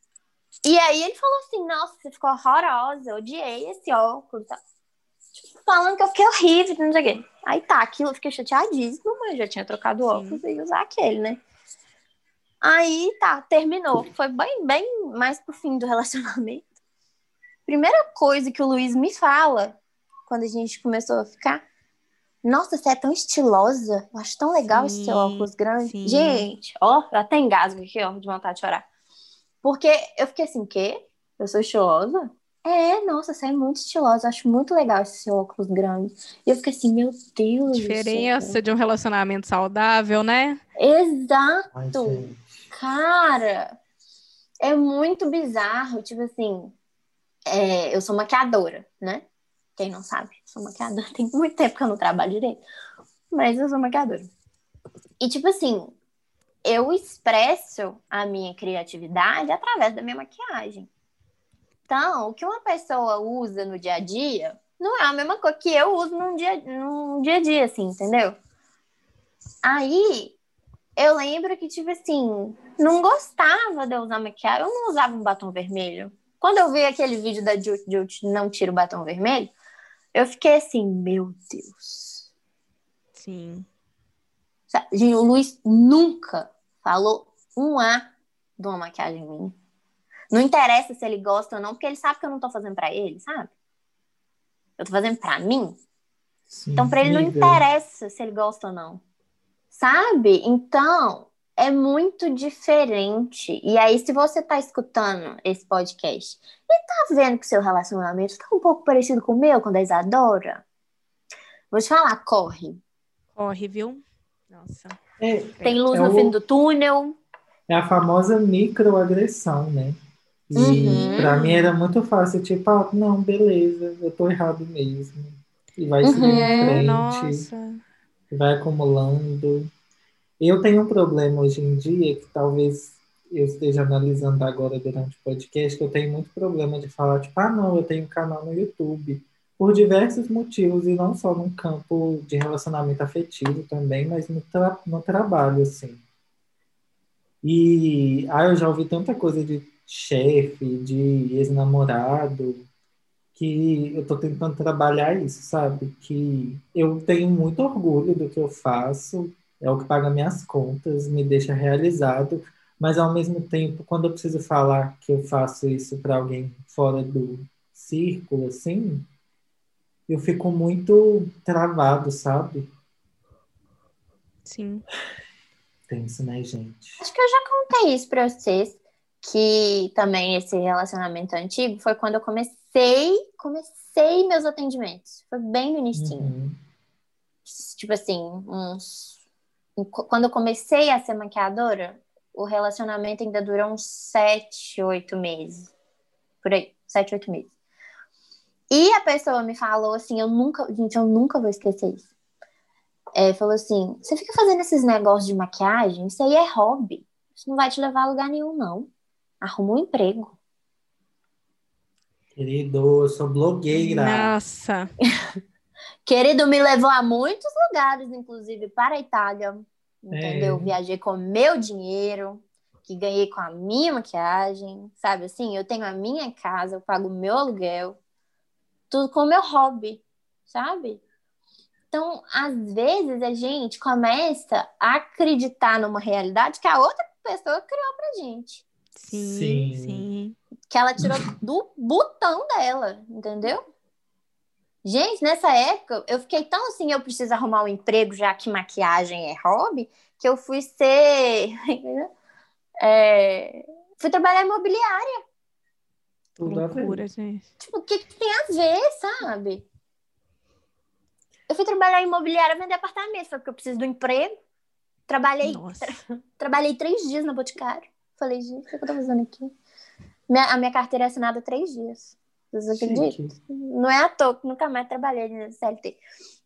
E aí ele falou assim: Nossa, você ficou horrorosa, eu odiei esse óculos. Tá? Falando que eu fiquei horrível, não sei o quê. Aí tá, aquilo eu fiquei chateadíssima, mas já tinha trocado o óculos e ia usar aquele, né? Aí tá, terminou. Foi bem, bem mais pro fim do relacionamento. Primeira coisa que o Luiz me fala quando a gente começou a ficar. Nossa, você é tão estilosa. Eu acho tão legal esse seu Sim, óculos grande. sim. Gente, ó, eu até engasgo aqui, ó, de vontade de chorar. Porque eu fiquei assim, quê? Eu sou estilosa? É, nossa, você é muito estilosa. Eu acho muito legal esse seu óculos grande. E eu fiquei assim, meu Deus. do céu. Diferença de um relacionamento saudável, né? Exato. Ai. Cara, é muito bizarro. Tipo assim, é, eu sou maquiadora, né? Quem não sabe, sou maquiadora. Tem muito tempo que eu não trabalho direito, mas eu sou maquiadora. E tipo assim, eu expresso a minha criatividade através da minha maquiagem. Então, o que uma pessoa usa no dia a dia não é a mesma coisa que eu uso num dia, num dia a dia, assim, entendeu? Aí, eu lembro que, tipo assim, não gostava de eu usar maquiagem. Eu não usava um batom vermelho. Quando eu vi aquele vídeo da Jut Jut não tira o batom vermelho, eu fiquei assim, meu Deus. Sim. Sabe, Gente, o Luiz nunca falou um A de uma maquiagem minha. Não interessa se ele gosta ou não, porque ele sabe que eu não tô fazendo pra ele, sabe? Eu tô fazendo pra mim. Sim, Então, pra ele não interessa se ele gosta ou não. Sabe? Então, é muito diferente. E aí, se você tá escutando esse podcast e tá vendo que seu relacionamento tá um pouco parecido com o meu, com o da Isadora, vou te falar, corre. Corre, viu? Nossa. É, Tem luz É no o- fim do túnel. é a famosa microagressão, né? E Uhum. pra mim era muito fácil, tipo, ah, não, beleza, eu tô errado mesmo. E vai Uhum. em frente, Nossa. Vai acumulando. Eu tenho um problema hoje em dia que talvez eu esteja analisando agora durante o podcast, que eu tenho muito problema de falar, tipo, ah, não, eu tenho um canal no YouTube. Por diversos motivos, e não só no campo de relacionamento afetivo também, mas no, tra no trabalho, assim. E ah, eu já ouvi tanta coisa de chefe, de ex-namorado, que eu tô tentando trabalhar isso, sabe? Que eu tenho muito orgulho do que eu faço, é o que paga minhas contas, me deixa realizado, mas ao mesmo tempo, quando eu preciso falar que eu faço isso para alguém fora do círculo, assim, eu fico muito travado, sabe? Sim. Tenso, né, gente? Acho que eu já contei isso pra vocês, que também esse relacionamento antigo foi quando eu comecei, comecei meus atendimentos. Foi bem no início. Uhum. Tipo assim, uns... Quando eu comecei a ser maquiadora, o relacionamento ainda durou uns sete, oito meses. Por aí, sete, oito meses. E a pessoa me falou assim, eu nunca, gente, eu nunca vou esquecer isso. É, falou assim, você fica fazendo esses negócios de maquiagem, isso aí é hobby. Isso não vai te levar a lugar nenhum, não. Arruma um emprego. Querido, eu sou blogueira. Nossa. Querido, me levou a muitos lugares, inclusive para a Itália. Entendeu? É. Viajei com meu dinheiro, que ganhei com a minha maquiagem, sabe assim? Eu tenho a minha casa, eu pago o meu aluguel, tudo com o meu hobby, sabe? Então, às vezes a gente começa a acreditar numa realidade que a outra pessoa criou pra gente. Sim, Sim. sim. Que ela tirou do botão dela, entendeu? Gente, nessa época, eu fiquei tão assim, eu preciso arrumar um emprego, já que maquiagem é hobby, que eu fui ser. é, fui trabalhar imobiliária. Tudo. Loucura, gente. Tipo, o que, que tem a ver, sabe? Eu fui trabalhar em imobiliária vender apartamento, foi porque eu preciso do emprego. Trabalhei, Nossa. trabalhei três dias na Boticário. Falei, gente, o que eu tô fazendo aqui? Minha- a minha carteira é assinada há três dias. Vocês acreditam? Não é à toa que nunca mais trabalhei na CLT.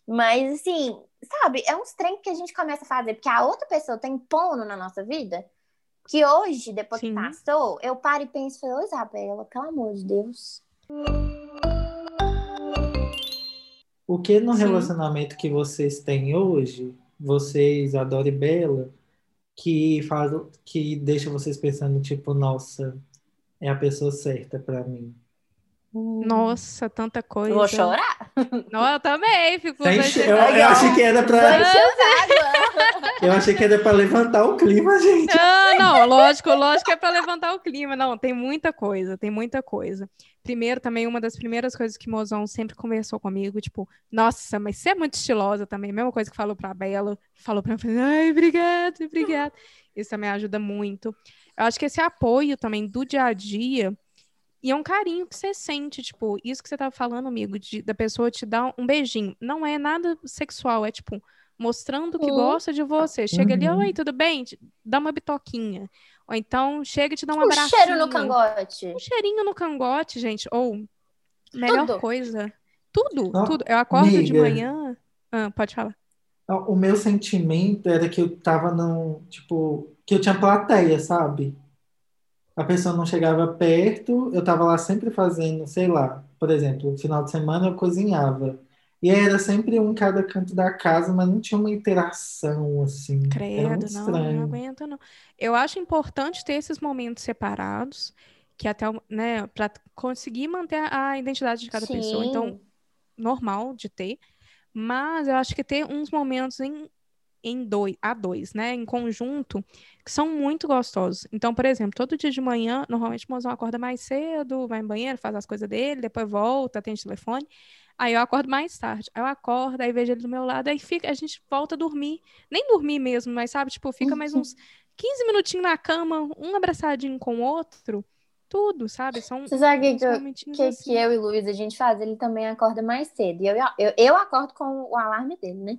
Mas, assim, sabe, é uns trem que a gente começa a fazer, porque a outra pessoa tá impondo na nossa vida, que hoje, depois Sim. que passou, eu paro e penso, e falo, ô Isabela, pelo amor de Deus. O que no Sim. relacionamento que vocês têm hoje, vocês, Adora e Bela, que faz, que deixa vocês pensando, tipo, nossa, é a pessoa certa pra mim? Nossa, tanta coisa. Eu vou chorar. Não, eu também fico. Sem eu, eu achei que era d'água. eu achei que era pra levantar o clima, gente. Não, não, lógico, lógico que é para levantar o clima. Não, tem muita coisa, tem muita coisa. Primeiro, também, uma das primeiras coisas que o Mozão sempre conversou comigo, tipo, nossa, mas você é muito estilosa também. Mesma coisa que falou pra Bela, falou pra mim, ai, obrigada, obrigada. Isso também ajuda muito. Eu acho que esse apoio também do dia a dia, e é um carinho que você sente, tipo, isso que você tava falando, amigo, de- da pessoa te dar um beijinho. Não é nada sexual, é tipo, mostrando que Uhum. gosta de você. Chega ali, Uhum. oi, tudo bem? Dá uma bitoquinha. Ou então, chega e te dá um Um abraço. cheiro no cangote. Um cheirinho no cangote, gente. Ou, melhor Tudo. coisa. Tudo, Ó, tudo. Eu acordo de amiga. manhã. Ah, pode falar. O meu sentimento era que eu tava num, tipo, que eu tinha plateia, sabe? A pessoa não chegava perto, eu tava lá sempre fazendo, sei lá, por exemplo, no final de semana eu cozinhava. E era sempre um em cada canto da casa, mas não tinha uma interação assim. Era Credo, não, não estranho. aguento, não. Eu acho importante ter esses momentos separados, que até, né, para conseguir manter a identidade de cada pessoa. Então, Sim. normal de ter, mas eu acho que ter uns momentos em, em dois, a dois, né, em conjunto, que são muito gostosos. Então, por exemplo, todo dia de manhã, normalmente o mozão acorda mais cedo, vai no banheiro, faz as coisas dele, depois volta, atende o telefone. Aí eu acordo mais tarde. Aí eu acordo, aí vejo ele do meu lado, aí fica, a gente volta a dormir. Nem dormir mesmo, mas sabe, tipo, fica mais uns 15 minutinhos na cama, um abraçadinho com o outro, tudo, sabe? São Você sabe o que, eu- que, assim. que eu e Luiz a gente faz? Ele também acorda mais cedo. E eu, eu, eu acordo com o alarme dele, né?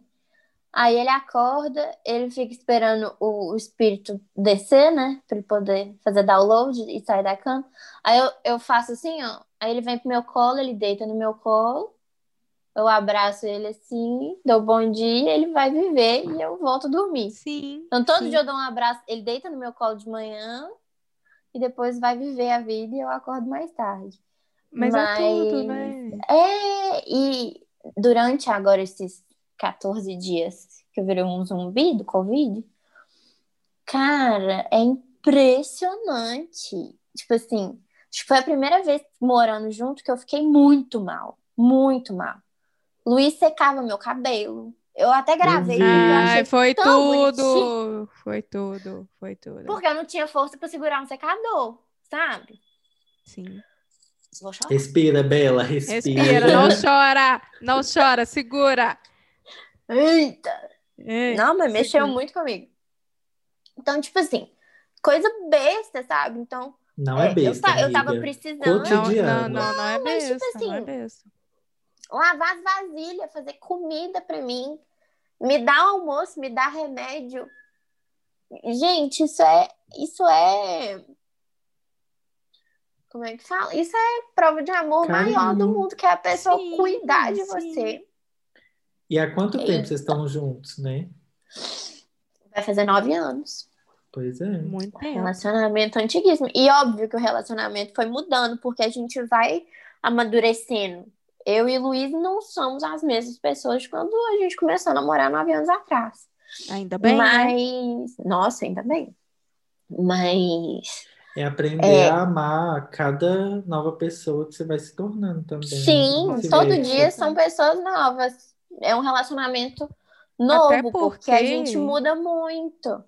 Aí ele acorda, ele fica esperando o, o espírito descer, né? Pra ele poder fazer download e sair da cama. Aí eu, eu faço assim, ó. Aí ele vem pro meu colo, ele deita no meu colo. Eu abraço ele assim, dou bom dia, ele vai viver e eu volto a dormir. Sim. Então todo sim. dia eu dou um abraço, ele deita no meu colo de manhã e depois vai viver a vida e eu acordo mais tarde. Mas é tudo, Mas- né? É, e durante agora esses 14 dias que eu virei um zumbi do Covid, cara, é impressionante. Tipo assim, acho que foi a primeira vez morando junto que eu fiquei muito mal, muito mal. Luiz secava meu cabelo. Eu até gravei, eu Ai, foi tudo. Foi tudo, foi tudo. porque eu não tinha força pra segurar um secador, sabe? Sim. Respira, Bela, respira. Respira, não chora, não chora, segura. Eita! É, Não, mas mexeu segura. muito comigo. Então, tipo assim, coisa besta, sabe? Então, Não é é, besta, eu, eu tava precisando Não, não, cotidiano. não, não é mas, tipo besta, não é assim, besta. lavar as vasilhas, fazer comida pra mim, me dar almoço, me dar remédio. Gente, isso é. Isso é. Como é que fala? Isso é prova de amor Carinho. maior do mundo, que é a pessoa Sim, cuidar de sim. você. E há quanto tempo Eita. vocês estão juntos, né? Vai fazer nove anos. Pois é. Muito tempo. Relacionamento antiguíssimo. E óbvio que o relacionamento foi mudando, porque a gente vai amadurecendo. Eu e Luiz não somos as mesmas pessoas de quando a gente começou a namorar nove anos atrás. Ainda bem, né? Mas, nossa, ainda bem. Mas, É aprender É. a amar cada nova pessoa que você vai se tornando também. sim, Vice-versa. todo dia são pessoas novas. É um relacionamento novo, Até porque a porque- gente muda muito.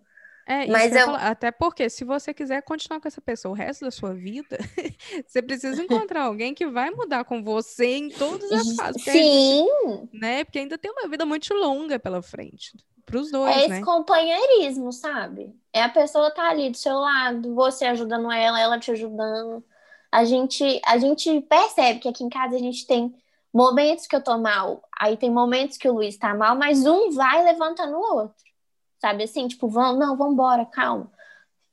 É, Mas eu eu- falar. Até porque, se você quiser continuar com essa pessoa o resto da sua vida, você precisa encontrar alguém que vai mudar com você em todas as fases. Sim, né? Porque ainda tem uma vida muito longa pela frente. pros dois, É esse né? companheirismo, sabe? É a pessoa tá ali do seu lado, você ajudando ela, ela te ajudando. A gente, a gente percebe que aqui em casa a gente tem momentos que eu tô mal, aí tem momentos que o Luiz tá mal, mas um vai levantando o outro. Sabe assim, tipo, vamos, não, vamos embora, calma.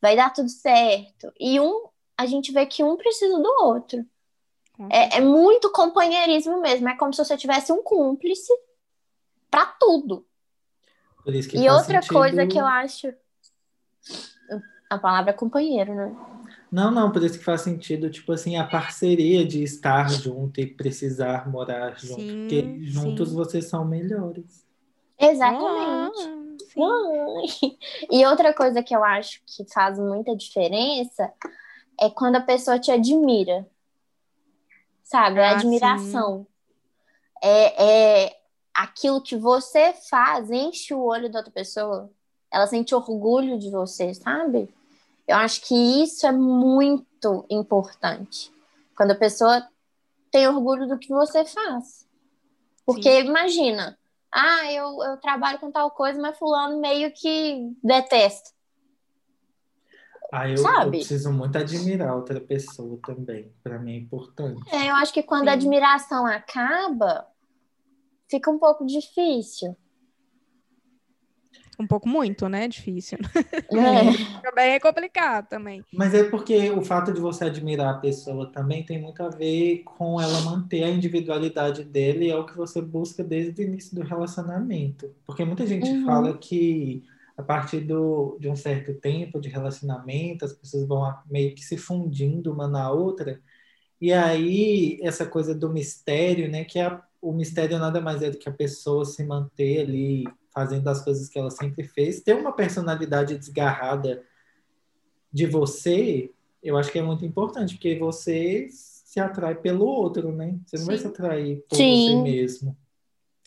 Vai dar tudo certo. E um, a gente vê que um precisa do outro. É, é muito companheirismo mesmo. É como se você tivesse um cúmplice pra tudo. Por isso que E outra sentido- coisa que eu acho. A palavra é companheiro, né? Não, não, por isso que faz sentido, tipo assim, a parceria de estar junto e precisar morar junto. Sim, porque juntos sim. vocês são melhores. Exatamente. Sim. E outra coisa que eu acho que faz muita diferença é quando a pessoa te admira. Sabe? É Ah, admiração. É, é aquilo que você faz enche o olho da outra pessoa. Ela sente orgulho de você, sabe? Eu acho que isso é muito importante. Quando a pessoa tem orgulho do que você faz. Porque imagina, ah, eu, eu trabalho com tal coisa, mas fulano meio que detesta. Aí eu, eu preciso muito admirar outra pessoa também. Pra mim é importante. É, eu acho que quando Sim. a admiração acaba, fica um pouco difícil. Um pouco muito, né? Difícil. É. Também é complicado também. Mas é porque o fato de você admirar a pessoa também tem muito a ver com ela manter a individualidade dele, e é o que você busca desde o início do relacionamento. Porque muita gente Uhum. fala que a partir do, de um certo tempo de relacionamento, as pessoas vão a- meio que se fundindo uma na outra, e aí essa coisa do mistério, né? Que a- o mistério nada mais é do que a pessoa se manter ali fazendo as coisas que ela sempre fez, ter uma personalidade desgarrada de você, eu acho que é muito importante, porque você se atrai pelo outro, né? Você não vai Sim. se atrair por Sim. você mesmo.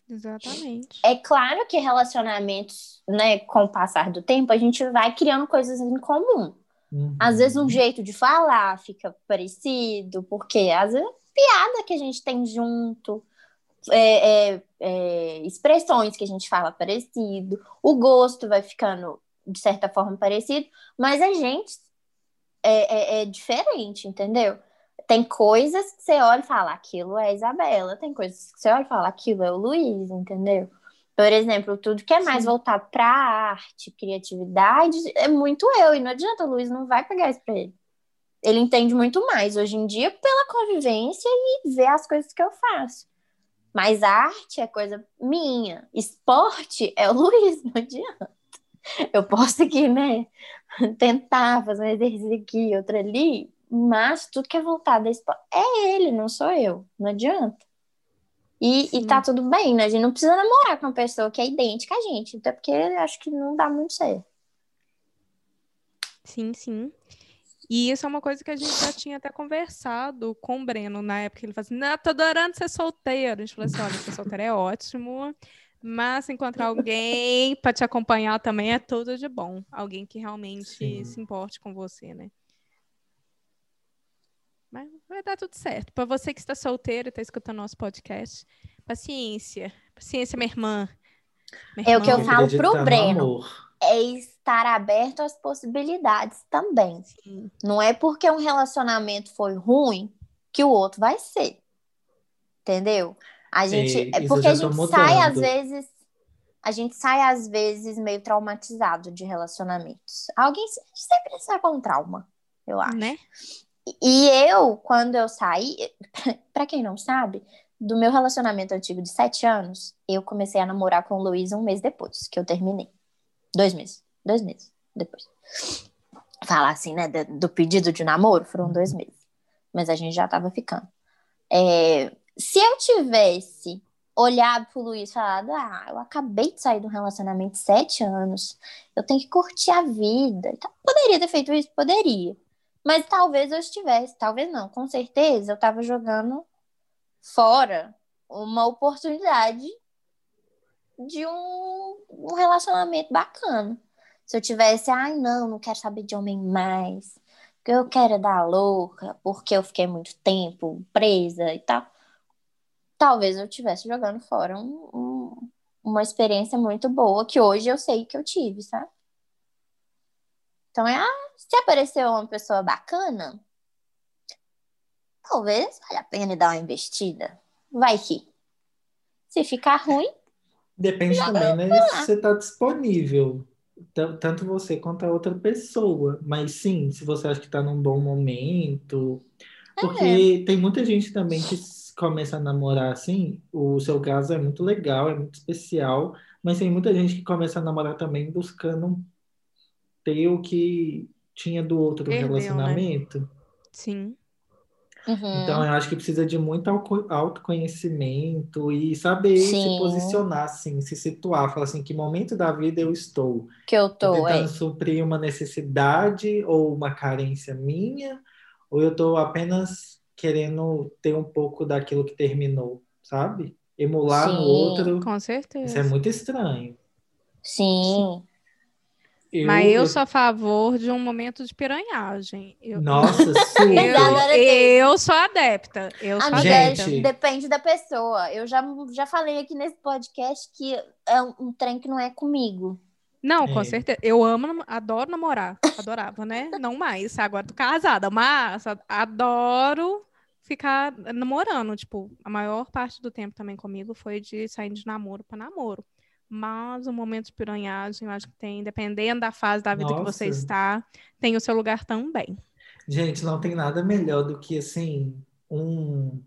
Exatamente. É claro que relacionamentos, né, com o passar do tempo, a gente vai criando coisas em comum. Uhum. Às vezes um jeito de falar fica parecido, porque às vezes piada que a gente tem junto, é, é, é, expressões que a gente fala parecido, o gosto vai ficando de certa forma parecido, mas a gente é, é- é diferente, entendeu? Tem coisas que você olha e fala, aquilo é a Isabela, tem coisas que você olha e fala, aquilo é o Luiz, entendeu? Por exemplo, tudo que é mais Sim. voltado para arte, criatividade, é muito eu, e não adianta, o Luiz não vai pegar isso pra ele. Ele entende muito mais hoje em dia pela convivência e ver as coisas que eu faço. Mas arte é coisa minha. Esporte é o Luiz, não adianta. Eu posso aqui, né? Tentar fazer um exercício aqui, outro ali, mas tudo que é voltado a esporte é ele, não sou eu. Não adianta. E, e tá tudo bem, né? A gente não precisa namorar com uma pessoa que é idêntica a gente, até porque eu acho que não dá muito certo. Sim, sim. E isso é uma coisa que a gente já tinha até conversado com o Breno na época. Ele falou assim: Não, tô adorando ser solteiro. A gente falou assim: olha, ser solteiro é ótimo, mas encontrar alguém para te acompanhar também é tudo de bom. Alguém que realmente Sim. se importe com você, né? Mas vai dar tudo certo. Para você que está solteiro e está escutando nosso podcast, paciência. Paciência, minha irmã. Minha É o que eu irmã. falo pro no Breno. amor. É estar aberto às possibilidades também. Sim. Não é porque um relacionamento foi ruim que o outro vai ser. Entendeu? A gente, é porque a gente sai às vezes, a gente sai às vezes meio traumatizado de relacionamentos. Alguém se- sempre sai com trauma, eu acho. Né? E eu, quando eu saí, pra quem não sabe, do meu relacionamento antigo de sete anos, eu comecei a namorar com o Luiz um mês depois que eu terminei. Dois meses. Dois meses depois. Falar assim, né? Do, do pedido de namoro, foram dois meses. Mas a gente já tava ficando. É, se eu tivesse olhado pro Luiz e falado, ah, eu acabei de sair um relacionamento sete anos, eu tenho que curtir a vida. Então, poderia ter feito isso? Poderia. Mas talvez eu estivesse, talvez não, com certeza eu tava jogando fora uma oportunidade de um, um relacionamento bacana. Se eu tivesse, ai não, não quero saber de homem mais, porque eu quero é dar louca, porque eu fiquei muito tempo presa e tal. Talvez eu estivesse jogando fora um, um, uma experiência muito boa que hoje eu sei que eu tive, sabe? Então é, ah, se apareceu uma pessoa bacana, talvez valha a pena dar uma investida. Vai que. Se ficar ruim. Depende também, né? Se você está disponível. Tanto você quanto a outra pessoa. Mas sim, se você acha que está num bom momento. Porque é. tem muita gente também que começa a namorar assim. O seu caso é muito legal, é muito especial. Mas tem muita gente que começa a namorar também buscando ter o que tinha do outro Perdeu, né? relacionamento. Né? Sim. Uhum. Então, eu acho que precisa de muito autoconhecimento e saber Sim. se posicionar, assim, se situar, falar assim, que momento da vida eu estou? Que eu tô tentando é. suprir uma necessidade ou uma carência minha, ou eu estou apenas querendo ter um pouco daquilo que terminou, sabe? Emular Sim. no outro. Com certeza. Isso é muito estranho. Sim. Eu, Mas eu, eu, sou a favor de um momento de piranhagem. Eu, Nossa, super. eu, eu sou adepta. Eu sou Amiga, adepta. depende da pessoa. Eu já, já falei aqui nesse podcast que é um, um trem que não é comigo. Não, é. com certeza. Eu amo, adoro namorar. Adorava, né? Não mais. Agora tô casada, mas adoro ficar namorando. Tipo, a maior parte do tempo também comigo foi de sair de namoro para namoro. Mas o momento de piranhagem, eu acho que tem, dependendo da fase da vida Nossa. que você está, tem o seu lugar também. Gente, não tem nada melhor do que, assim, um...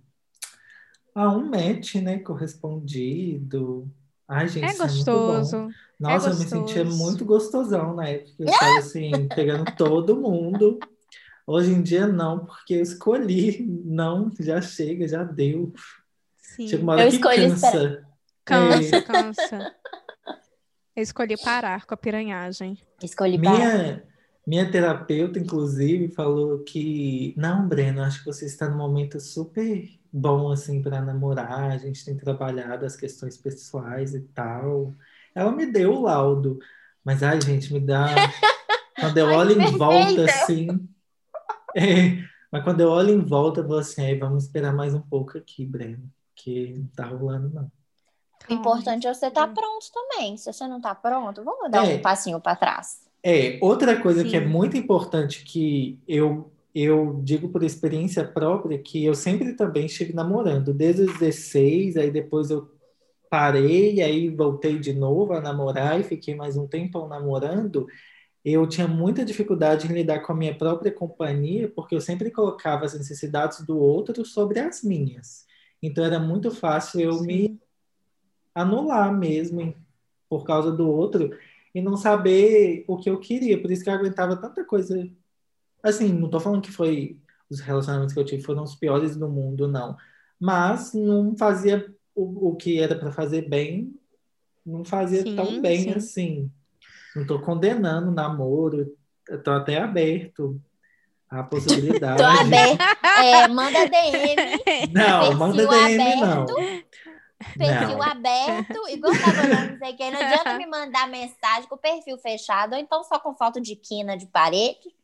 Ah, um match, né, correspondido. Ai, gente, é gostoso. É Nossa, é eu me sentia muito gostosão na época. Eu estava, assim, pegando todo mundo. Hoje em dia, não, porque eu escolhi. Não, já chega, já deu. Sim. Chega uma hora eu que cansa. Esperar. Cansa, é. cansa. Eu escolhi parar com a piranhagem. Escolhi parar. Minha, minha terapeuta, inclusive, falou que não, Breno, acho que você está num momento super bom assim para namorar. A gente tem trabalhado as questões pessoais e tal. Ela me deu o laudo, mas ai, gente, me dá quando eu olho em volta assim, é, mas quando eu olho em volta, eu vou assim, vamos esperar mais um pouco aqui, Breno, que não tá rolando não. O importante é você estar tá pronto também. Se você não está pronto, vamos dar é, um passinho para trás. É, outra coisa Sim. que é muito importante que eu, eu digo por experiência própria, que eu sempre também estive namorando, desde os 16, aí depois eu parei, aí voltei de novo a namorar e fiquei mais um tempo namorando. Eu tinha muita dificuldade em lidar com a minha própria companhia, porque eu sempre colocava as necessidades do outro sobre as minhas. Então era muito fácil eu Sim. me anular mesmo por causa do outro e não saber o que eu queria. Por isso que eu aguentava tanta coisa. Assim, não tô falando que foi os relacionamentos que eu tive foram os piores do mundo, não. Mas não fazia o, o que era para fazer bem, não fazia sim, tão bem sim. assim. Não tô condenando o namoro, eu tô até aberto a possibilidade. tô aberto. É, manda DM. Não, manda DM aberto. não perfil não. aberto, igual tava não sei quem. Não adianta me mandar mensagem com o perfil fechado, ou então só com foto de quina de parede.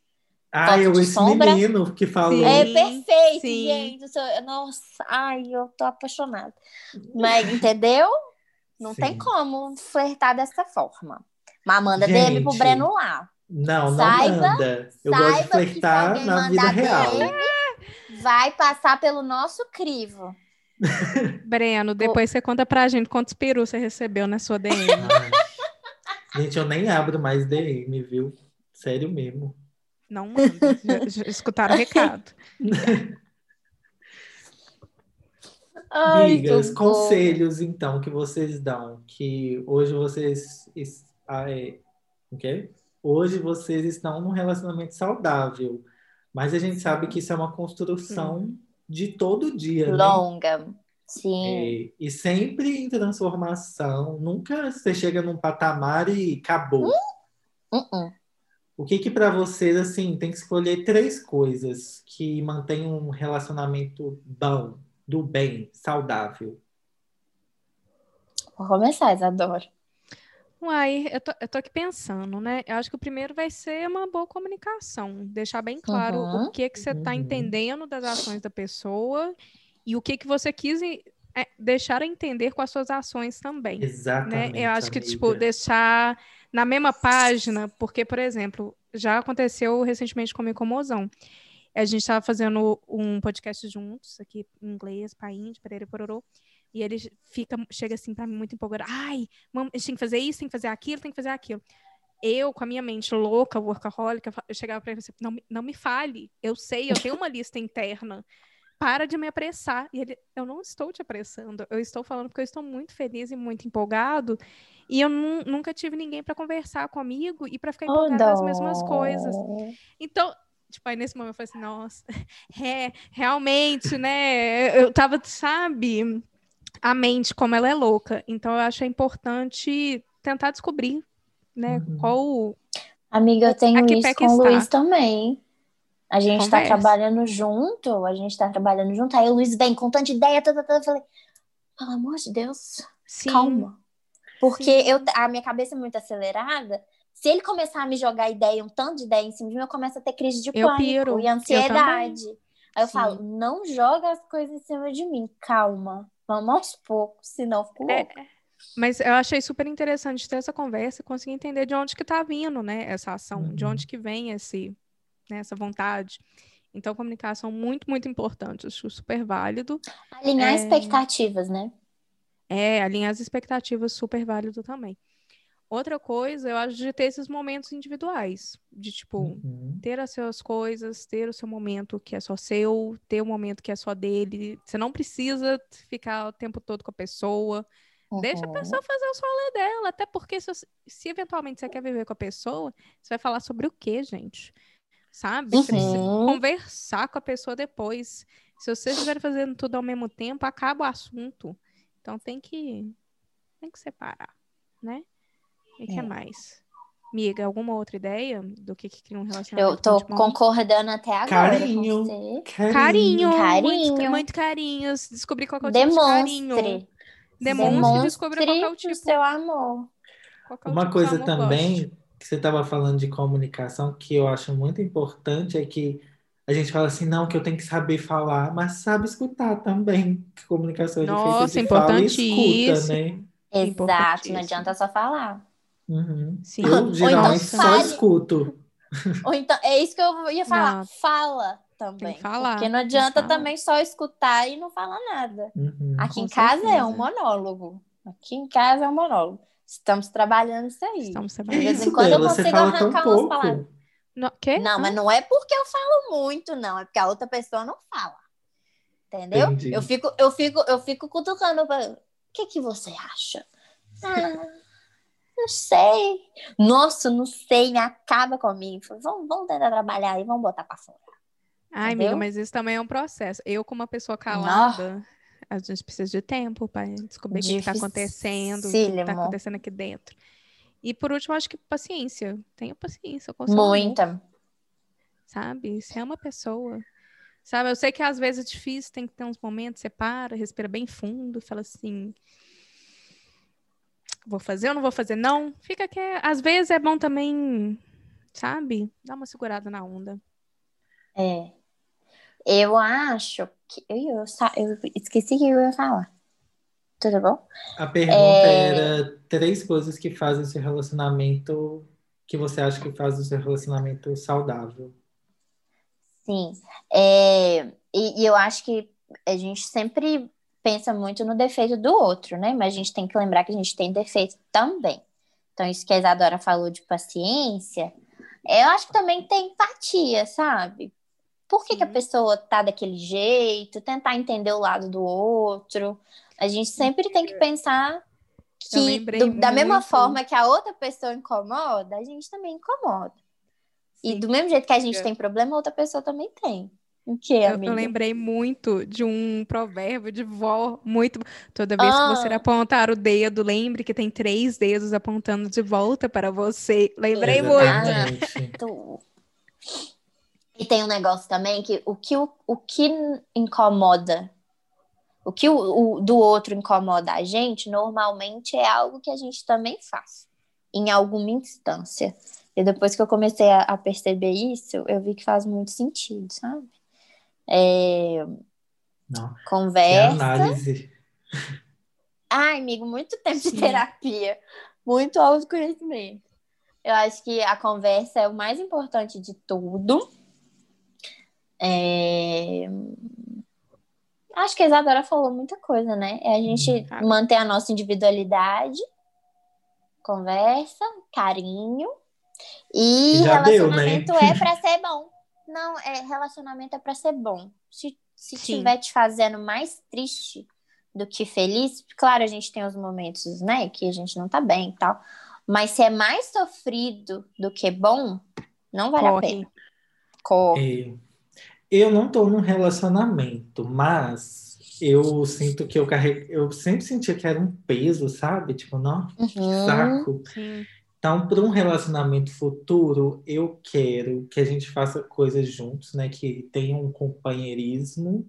Ah, eu esse sombra. menino que falou. É perfeito, Sim. gente. Nossa, ai, eu tô apaixonada. Mas, entendeu? Não Sim. tem como flertar dessa forma. Mas manda gente, DM pro Breno lá. Não, não saiba, manda. Eu gosto de flertar na vida real. DM, vai passar pelo nosso crivo. Breno, depois você conta pra gente quantos perus você recebeu na sua DM. Ai. Gente, eu nem abro mais DM, viu? Sério mesmo. Não manda. Já, já escutaram o recado. Amigas, conselhos então que vocês dão, que hoje vocês ah, é, okay? hoje vocês estão num relacionamento saudável, mas a gente sabe que isso é uma construção hum de todo dia. Né? Longa. Né? Sim. E, e, sempre em transformação. Nunca você chega num patamar e acabou. Uh, uh. O que que para vocês, assim, tem que escolher três coisas que mantêm um relacionamento bom, do bem, saudável? Vou começar, Isadora. Uai, eu tô, eu tô aqui pensando, né? Eu acho que o primeiro vai ser uma boa comunicação, deixar bem claro uhum. o que que você está uhum. entendendo das ações da pessoa e o que que você quis é, deixar entender com as suas ações também. Exatamente. Né? Eu acho que, amiga. tipo, deixar na mesma página, porque, por exemplo, já aconteceu recentemente comigo com o Mozão. A gente estava fazendo um podcast juntos, aqui em inglês, Paim, de Pereira e Pororô. E ele fica, chega assim para mim muito empolgado. Ai, a gente tem que fazer isso, tem que fazer aquilo, tem que fazer aquilo. Eu, com a minha mente louca, workaholic, eu chegava para ele e assim, não, não me fale. Eu sei, eu tenho uma lista interna. Para de me apressar. E ele, eu não estou te apressando. Eu estou falando porque eu estou muito feliz e muito empolgado. E eu nu- nunca tive ninguém para conversar comigo e para ficar Oh, empolgado nas dó. mesmas coisas. Então, tipo, aí nesse momento eu falei assim, nossa, é, realmente, né? Eu tava, sabe, a mente, como ela é louca. Então, eu acho importante tentar descobrir, né, Uhum. qual. Amiga, eu tenho isso com o está? Luiz também. A gente tá Conversa. trabalhando junto, a gente tá trabalhando junto. Aí o Luiz vem com tanta ideia, tá, tá, tá, eu falei, pelo amor de Deus, Sim, calma. Porque sim. eu, a minha cabeça é muito acelerada. Se ele começar a me jogar ideia, um tanto de ideia em cima de mim, eu começo a ter crise de Eu pânico piro. e Eu ansiedade. Aí eu Sim. falo, não joga as coisas em cima de mim, calma. Vamos aos poucos, senão eu fico É. Mas eu achei super interessante ter essa conversa e conseguir entender de onde que tá vindo, né, essa ação, de Uhum. onde que vem esse, né, essa vontade. Então, comunicação muito, muito importante, acho super válido. Alinhar É. expectativas, né? É, alinhar as expectativas, super válido também. Outra coisa, eu acho de ter esses momentos individuais, de tipo, Uhum. ter as suas coisas, ter o seu momento que é só seu, ter o momento que é só dele. Você não precisa ficar o tempo todo com a pessoa. Deixa a Uhum. pessoa fazer o rolê dela, até porque se, se eventualmente você quer viver com a pessoa, você vai falar sobre o quê, gente? Sabe? Você precisa Uhum. conversar com a pessoa depois. Se vocês estiverem fazendo tudo ao mesmo tempo, acaba o assunto. Então tem que tem que separar, né? E o que É. mais? Miga, alguma outra ideia do que, que cria um Eu relacionamento tô muito bom? concordando até agora Carinho. com você. Carinho, Carinho. Muito, muito carinhos. Descobrir qual que é o tipo de carinho. Demonstre. Demonstre descobrir qual é o Demonstre tipo. o seu amor. é o Uma tipo coisa amor também goste. que você estava falando de comunicação que eu acho muito importante é que a gente fala assim, não, que eu tenho que saber falar, mas sabe escutar também. Que comunicação é Nossa, feita de fala e escuta, importantíssimo. né? Exato, não adianta só falar. Uhum. Sim. Eu Ou geralmente então só fale. escuto. Ou então, é isso que eu ia falar. Não. Fala também. Falar, Porque não adianta também só escutar e não falar nada. Uhum. Aqui Com em casa é certeza. um monólogo. Aqui em casa é um monólogo. Estamos trabalhando isso aí. Estamos Que De vez trabalhando. em quando eu Bela? Consigo arrancar umas palavras. Não, quê? Não, mas não é porque eu falo muito, não. É porque a outra pessoa não fala. Entendeu? Entendi. Eu fico, eu fico, eu fico cutucando. pra- O que, que você acha? Ah, não sei. Nossa, não sei, me acaba comigo. Falei, Vamos, vamos tentar trabalhar e vamos botar pra fora. Ai, Entendeu? amiga, mas isso também é um processo. Eu, como uma pessoa calada, a gente precisa de tempo para descobrir o que está acontecendo, o que está acontecendo aqui dentro. E por último, acho que paciência. Tenha paciência Muita. sabe? Se é uma pessoa. Sabe, eu sei que às vezes é difícil, tem que ter uns momentos, você para, respira bem fundo, fala assim. Vou fazer ou não vou fazer? Não, fica que às vezes é bom também, sabe? Dar uma segurada na onda. É. Eu acho que. Eu, eu, eu esqueci que eu ia falar. Tudo bom? A pergunta É. era três coisas que fazem o seu relacionamento, que você acha que faz o seu relacionamento saudável. Sim. É, e, e eu acho que a gente sempre pensa muito no defeito do outro, né? Mas a gente tem que lembrar que a gente tem defeito também. Então, isso que a Isadora falou de paciência, eu acho que também tem empatia, sabe? Por que, que a pessoa tá daquele jeito? Tentar entender o lado do outro. A gente sempre tem que pensar Eu que, do- da mesma forma que a outra pessoa incomoda, a gente também incomoda. E Sim. do mesmo jeito que a gente Amiga. tem problema, a outra pessoa também tem. O que, Eu, amiga? eu lembrei muito de um provérbio de vó, muito. Toda vez que você Ah. apontar o dedo, lembre que tem três dedos apontando de volta para você. Lembrei muito. Exatamente. Tu- E tem um negócio também que o que, o, o que incomoda, o que o, o do outro incomoda a gente, normalmente é algo que a gente também faz, em alguma instância. E depois que eu comecei a, a perceber isso, eu vi que faz muito sentido, sabe? É, Não, que conversa. análise. Ai, amigo, muito tempo Sim. de terapia, muito autoconhecimento. Eu acho que a conversa é o mais importante de tudo. É, Acho que a Isadora falou muita coisa, né? É a gente Ah. manter a nossa individualidade, conversa, carinho. E Já deu, né? relacionamento é pra ser bom. Não, é relacionamento é pra ser bom. Se, se Sim. tiver te fazendo mais triste do que feliz, claro, a gente tem os momentos, né, que a gente não tá bem e tal. Mas se é mais sofrido do que bom, não vale a Corre. pena. Corre. É, eu não tô num relacionamento, mas eu sinto que eu carrego. Eu sempre sentia que era um peso, sabe? Tipo, não, que Uhum. saco. Sim. Então, para um relacionamento futuro, eu quero que a gente faça coisas juntos, né? Que tenha um companheirismo,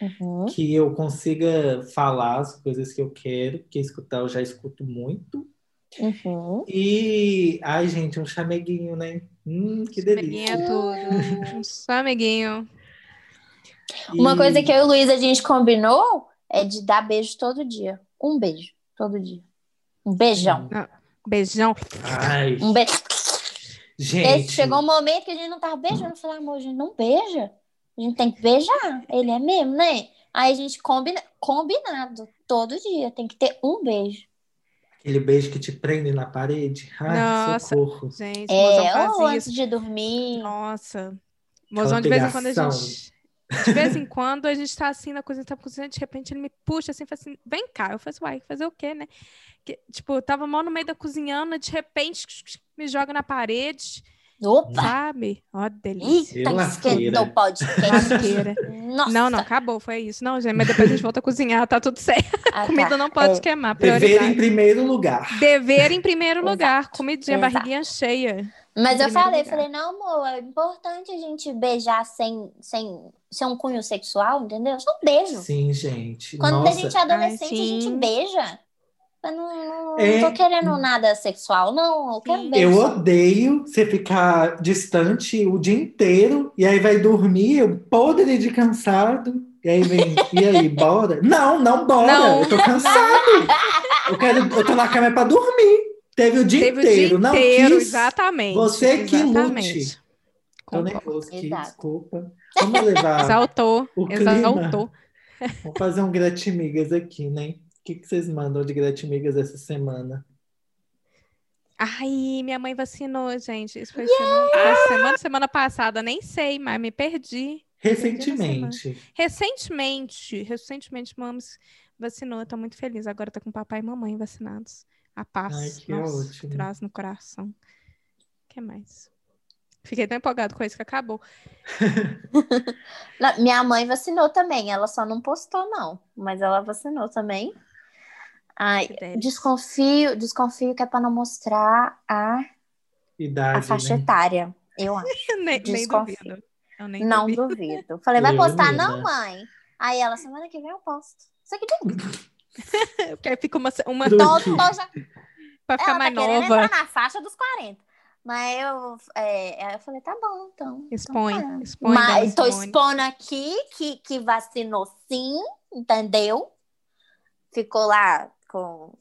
Uhum. que eu consiga falar as coisas que eu quero, porque escutar eu já escuto muito. Uhum. E, ai, gente, um chameguinho, né? Hum, que delícia. Amiguinho é tudo. Um Só amiguinho. Uma E- coisa que eu e o Luiz a gente combinou é de dar beijo todo dia. Um beijo, todo dia. Um beijão. Beijão. Ai, Um beijo. gente. Chegou um momento que a gente não tava beijando. Eu falei, amor, a gente não beija. A gente tem que beijar. Ele é mesmo, né? Aí a gente combina, combinado. Todo dia tem que ter um beijo. Aquele beijo que te prende na parede. Ai, Nossa. socorro. Gente, É, ou antes de dormir. Nossa. Mozão, de vez em quando a gente. De vez em quando a gente tá assim na cozinha, tá cozinhando, de repente ele me puxa assim, fala assim: vem cá. Eu faço, uai, fazer o quê, né? Que, tipo, eu tava mal no meio da cozinhando, de repente me joga na parede, Opa! sabe? Ó, delícia. Eita, esquentou o podcast. Nossa. Não, não, acabou, foi isso. Não, gente, mas depois a gente volta a cozinhar, tá tudo certo. Ah, tá. Comida não pode É. queimar, Dever em prioridade. primeiro lugar. Dever em primeiro lugar, comidinha, exato. barriguinha cheia. Mas eu falei, lugar. falei, não, amor, é importante a gente beijar sem, sem ser um cunho sexual, entendeu? Só um beijo. Sim, gente. Quando Nossa, a gente é adolescente, a sim. gente beija. Eu não, não, É. não tô querendo nada sexual, não. Eu quero Sim. beijo. eu odeio você ficar distante o dia inteiro e aí vai dormir, eu podre de cansado. E aí vem, e aí, bora? Não, não bora. Não. Eu tô cansado. Eu quero, eu tô na cama é pra dormir. Teve o dia Teve inteiro, o dia não inteiro, quis. exatamente. Você que exatamente. lute. Tô nervoso aqui, desculpa. Vamos levar, Exaltou, O clima. exaltou. vamos fazer um gratimigas aqui, né? O que, que vocês mandam de gratimigas essa semana? Ai, minha mãe vacinou, gente. Isso foi semana, foi semana, semana passada, nem sei, mas me perdi. Recentemente. Recentemente, recentemente, Mames vacinou. Eu tô muito feliz. Agora tá com papai e mamãe vacinados. A paz. Ai, que nossa, ótimo. traz no coração. O que mais? Fiquei tão empolgado com isso que acabou. Não, Minha mãe vacinou também. Ela só não postou, não. Mas ela vacinou também. Ai, desconfio, desconfio que é pra não mostrar a, a Idade, faixa né? etária. Eu acho. nem, nem Desconfio. duvido. Eu nem Não duvido. duvido. Falei, vai Eu, postar, não, mãe? Aí ela, semana que vem eu posto. Isso aqui tem. Porque aí fica uma, uma tô já... pra ficar Ela mais tá querendo nova. entrar na faixa dos 40. Mas eu, é, eu falei, tá bom, então. Expõe, então tá. expõe, Mas tô expõe. expondo aqui que, que vacinou sim, entendeu? Ficou lá com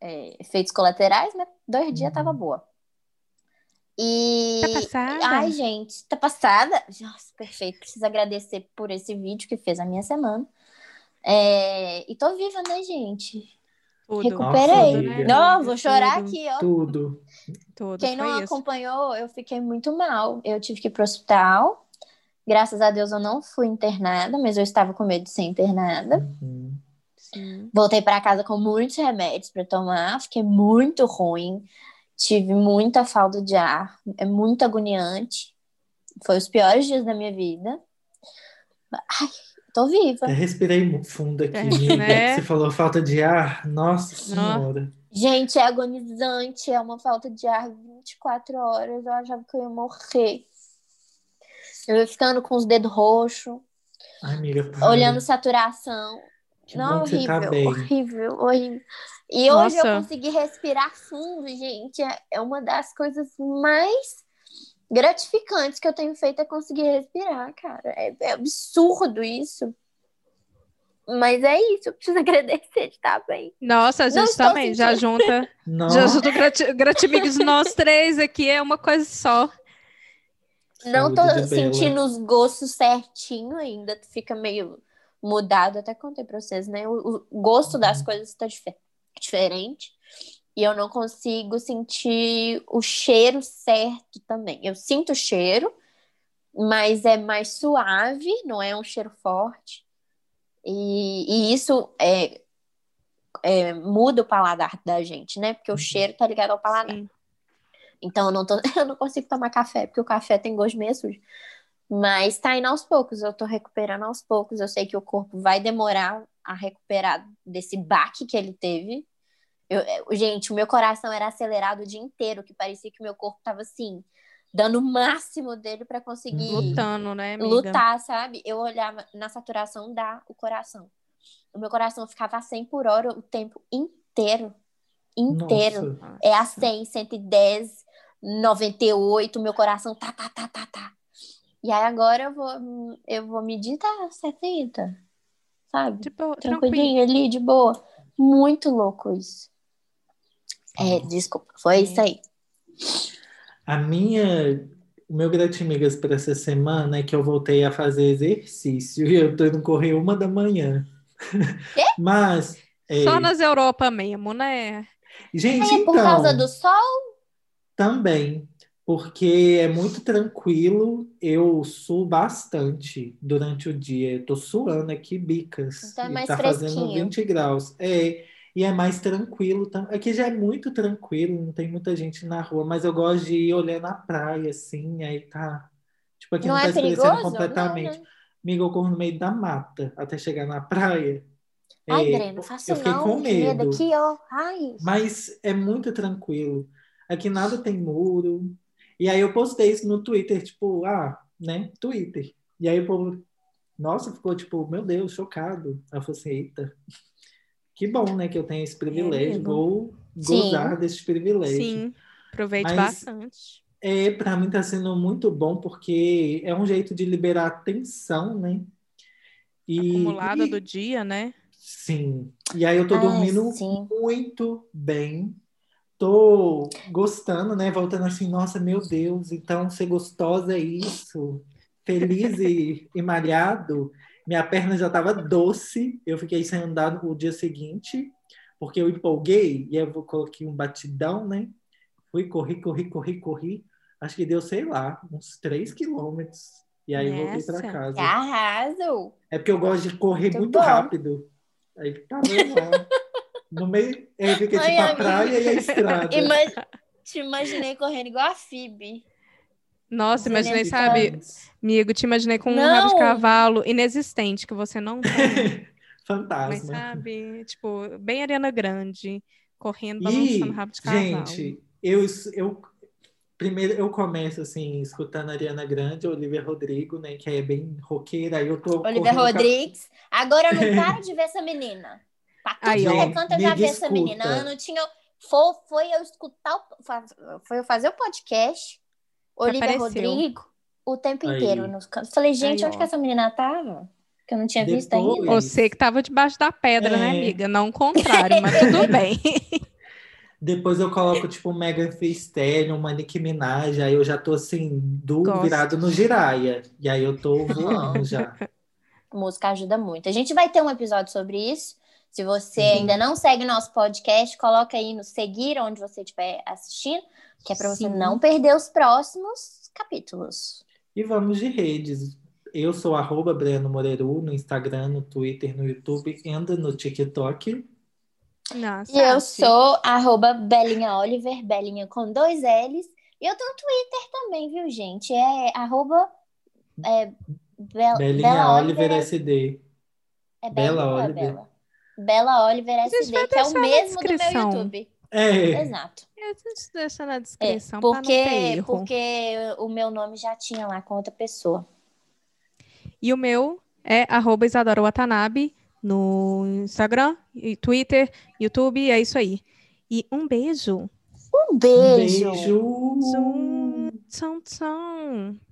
é, efeitos colaterais, mas dois dias Uhum. tava boa. E. Tá passada? Ai, gente, tá passada? Nossa, perfeito. Preciso agradecer por esse vídeo que fez a minha semana. É, E tô viva, né, gente? Tudo. Recuperei. Nossa. Não, vou chorar Tudo, aqui, ó. Tudo. Tudo. Quem não foi isso. acompanhou, eu fiquei muito mal. Eu tive que ir pro hospital. Graças a Deus eu não fui internada, mas eu estava com medo de ser internada. Uhum. Sim. Voltei para casa com muitos remédios para tomar, fiquei muito ruim. Tive muita falta de ar, é muito agoniante. Foi os piores dias da minha vida. Ai, tô viva. Até respirei fundo aqui, É, né? Você falou falta de ar? Nossa Senhora. Gente, é agonizante, é uma falta de ar 24 horas. Eu achava que eu ia morrer. Eu ia ficando com os dedos roxos. Ai, amiga, para. olhando saturação. Que Não, tá horrível, bem. horrível, horrível. E hoje eu Nossa. consegui respirar fundo, gente. É uma das coisas mais gratificantes que eu tenho feito é conseguir respirar, cara. É, é absurdo isso. Mas é isso, eu preciso agradecer de estar bem. Nossa, a gente também já junta, Não, já junta gratimigos nós três aqui, é uma coisa só. Não tô Bela. sentindo os gostos certinho ainda, fica meio mudado. Até contei pra vocês, né? O, o gosto das Uhum. coisas tá dife- diferente. E eu não consigo sentir o cheiro certo também. Eu sinto o cheiro, mas é mais suave, não é um cheiro forte. E, e isso é, é, muda o paladar da gente, né? Porque o cheiro tá ligado ao paladar. Sim. Então eu não, tô, eu não consigo tomar café, porque o café tem gosto meio sujo. Mas tá indo aos poucos, eu tô recuperando aos poucos. Eu sei que o corpo vai demorar a recuperar desse baque que ele teve. Eu- eu- gente, o meu coração era acelerado o dia inteiro, que parecia que o meu corpo tava assim, dando o máximo dele pra conseguir Lutando, né, amiga? lutar, sabe? Eu olhava na saturação da o coração. O meu coração ficava a 100 por hora o tempo inteiro. Inteiro. Nossa. É a 100, 110, 98, meu coração tá, tá, tá, tá, tá. E aí agora eu vou, eu vou medir, tá 70, sabe? Tipo, tranquilo. Tranquilinho ali, de boa. Muito louco isso. É, desculpa, foi isso aí. A minha, o meu gratimigas para essa semana é que eu voltei a fazer exercício e eu tô indo correr uma da manhã. Mas, é, Só nas Europa mesmo, né? gente, É por então, causa do sol? também, porque é muito tranquilo, eu suo bastante durante o dia. Eu tô suando aqui bicas Então é mais tá fazendo fresquinho. 20 graus. É, e é mais tranquilo. tam- Aqui já é muito tranquilo, não tem muita gente na rua, mas eu gosto de ir olhando a praia, assim, aí tá. Tipo, aqui Não não, é tá escurecendo perigoso? completamente. Não, né? Amiga, eu corro no meio da mata até chegar na praia. Ai, É, Breno, não faça eu fiquei não. com medo aqui, ó. Ai. Mas é muito tranquilo. Aqui nada tem muro. E aí eu postei isso no Twitter, tipo, ah, né? Twitter. E aí o povo, nossa, ficou tipo, meu Deus, chocado. Aí eu falei assim, eita, que bom, né, que eu tenho esse privilégio. amigo. Vou Sim. gozar desse privilégio. Sim, aproveite Mas- bastante. É, para mim tá sendo muito bom, porque é um jeito de liberar tensão, né? E, Acumulada e- do dia, né? Sim. E aí eu tô Ah, dormindo sim. muito bem. Tô gostando, né? Voltando assim, nossa, meu Deus, então ser gostosa é isso. Feliz e, e malhado. Minha perna já tava doce. Eu fiquei sem andar no dia seguinte, porque eu empolguei e eu coloquei um batidão, né? Fui, corri, corri, corri, corri. Acho que deu, sei lá, uns 3 quilômetros. E aí voltei Nessa. para casa. Arraso. É porque eu gosto de correr Muito muito rápido. Aí eu lá. No meio, aí fica Ai, tipo a amiga. praia e a estrada. Ima- Te imaginei correndo igual a Phoebe. Nossa, imaginei, sabe, amigo, te imaginei com um Não. rabo de cavalo inexistente que você não tem, mas Fantasma. sabe, tipo, bem Ariana Grande, correndo, E, balançando rabo de cavalo. gente, eu, eu primeiro eu começo assim, escutando a Ariana Grande, Olivia Rodrigo, né? Que é bem roqueira. Aí eu tô Olivia Rodrigues. Agora eu não paro de ver essa menina. Pra tudo Aí, que é canto eu já vi essa menina. Eu não tinha. Foi, foi eu escutar, o- foi eu fazer o podcast, Olivia. Rodrigo, o tempo Aí. inteiro nos cantos. Falei, gente, Aí, onde ó. que essa menina tava? Que eu não tinha visto Depois- ainda. Você que tava debaixo da pedra, né, É. amiga? Não o contrário, mas tudo bem. Depois eu coloco, tipo, Megan Thee Stallion, uma Nicki Minaj, aí eu já tô assim, do, Gosto. virado no giraia. E aí eu tô voando já. Música ajuda muito. A gente vai ter um episódio sobre isso. Se você Sim. ainda não segue nosso podcast, coloca aí no seguir onde você estiver assistindo, que é para você não perder os próximos capítulos. E vamos de redes. Eu sou arroba Breno Moreiro no Instagram, no Twitter, no YouTube e no TikTok. Nossa, E eu sou arroba Belinha Oliver, Belinha com dois L's. E eu tô no Twitter também, viu, gente? É arroba é, Bel- Belinha Bela Oliver SD. É Bela ou é Oliver. Bela? Bela Oliver SD, que é o mesmo do meu. YouTube. É, Exato. A gente deixa na É, descrição pra não ter porque, erro. porque o meu nome já tinha lá com outra pessoa. E o meu é arroba Isadora Watanabe no Instagram, e Twitter, YouTube, é isso aí. E um beijo. Um um beijo. beijo. Zum, tchau, tchau.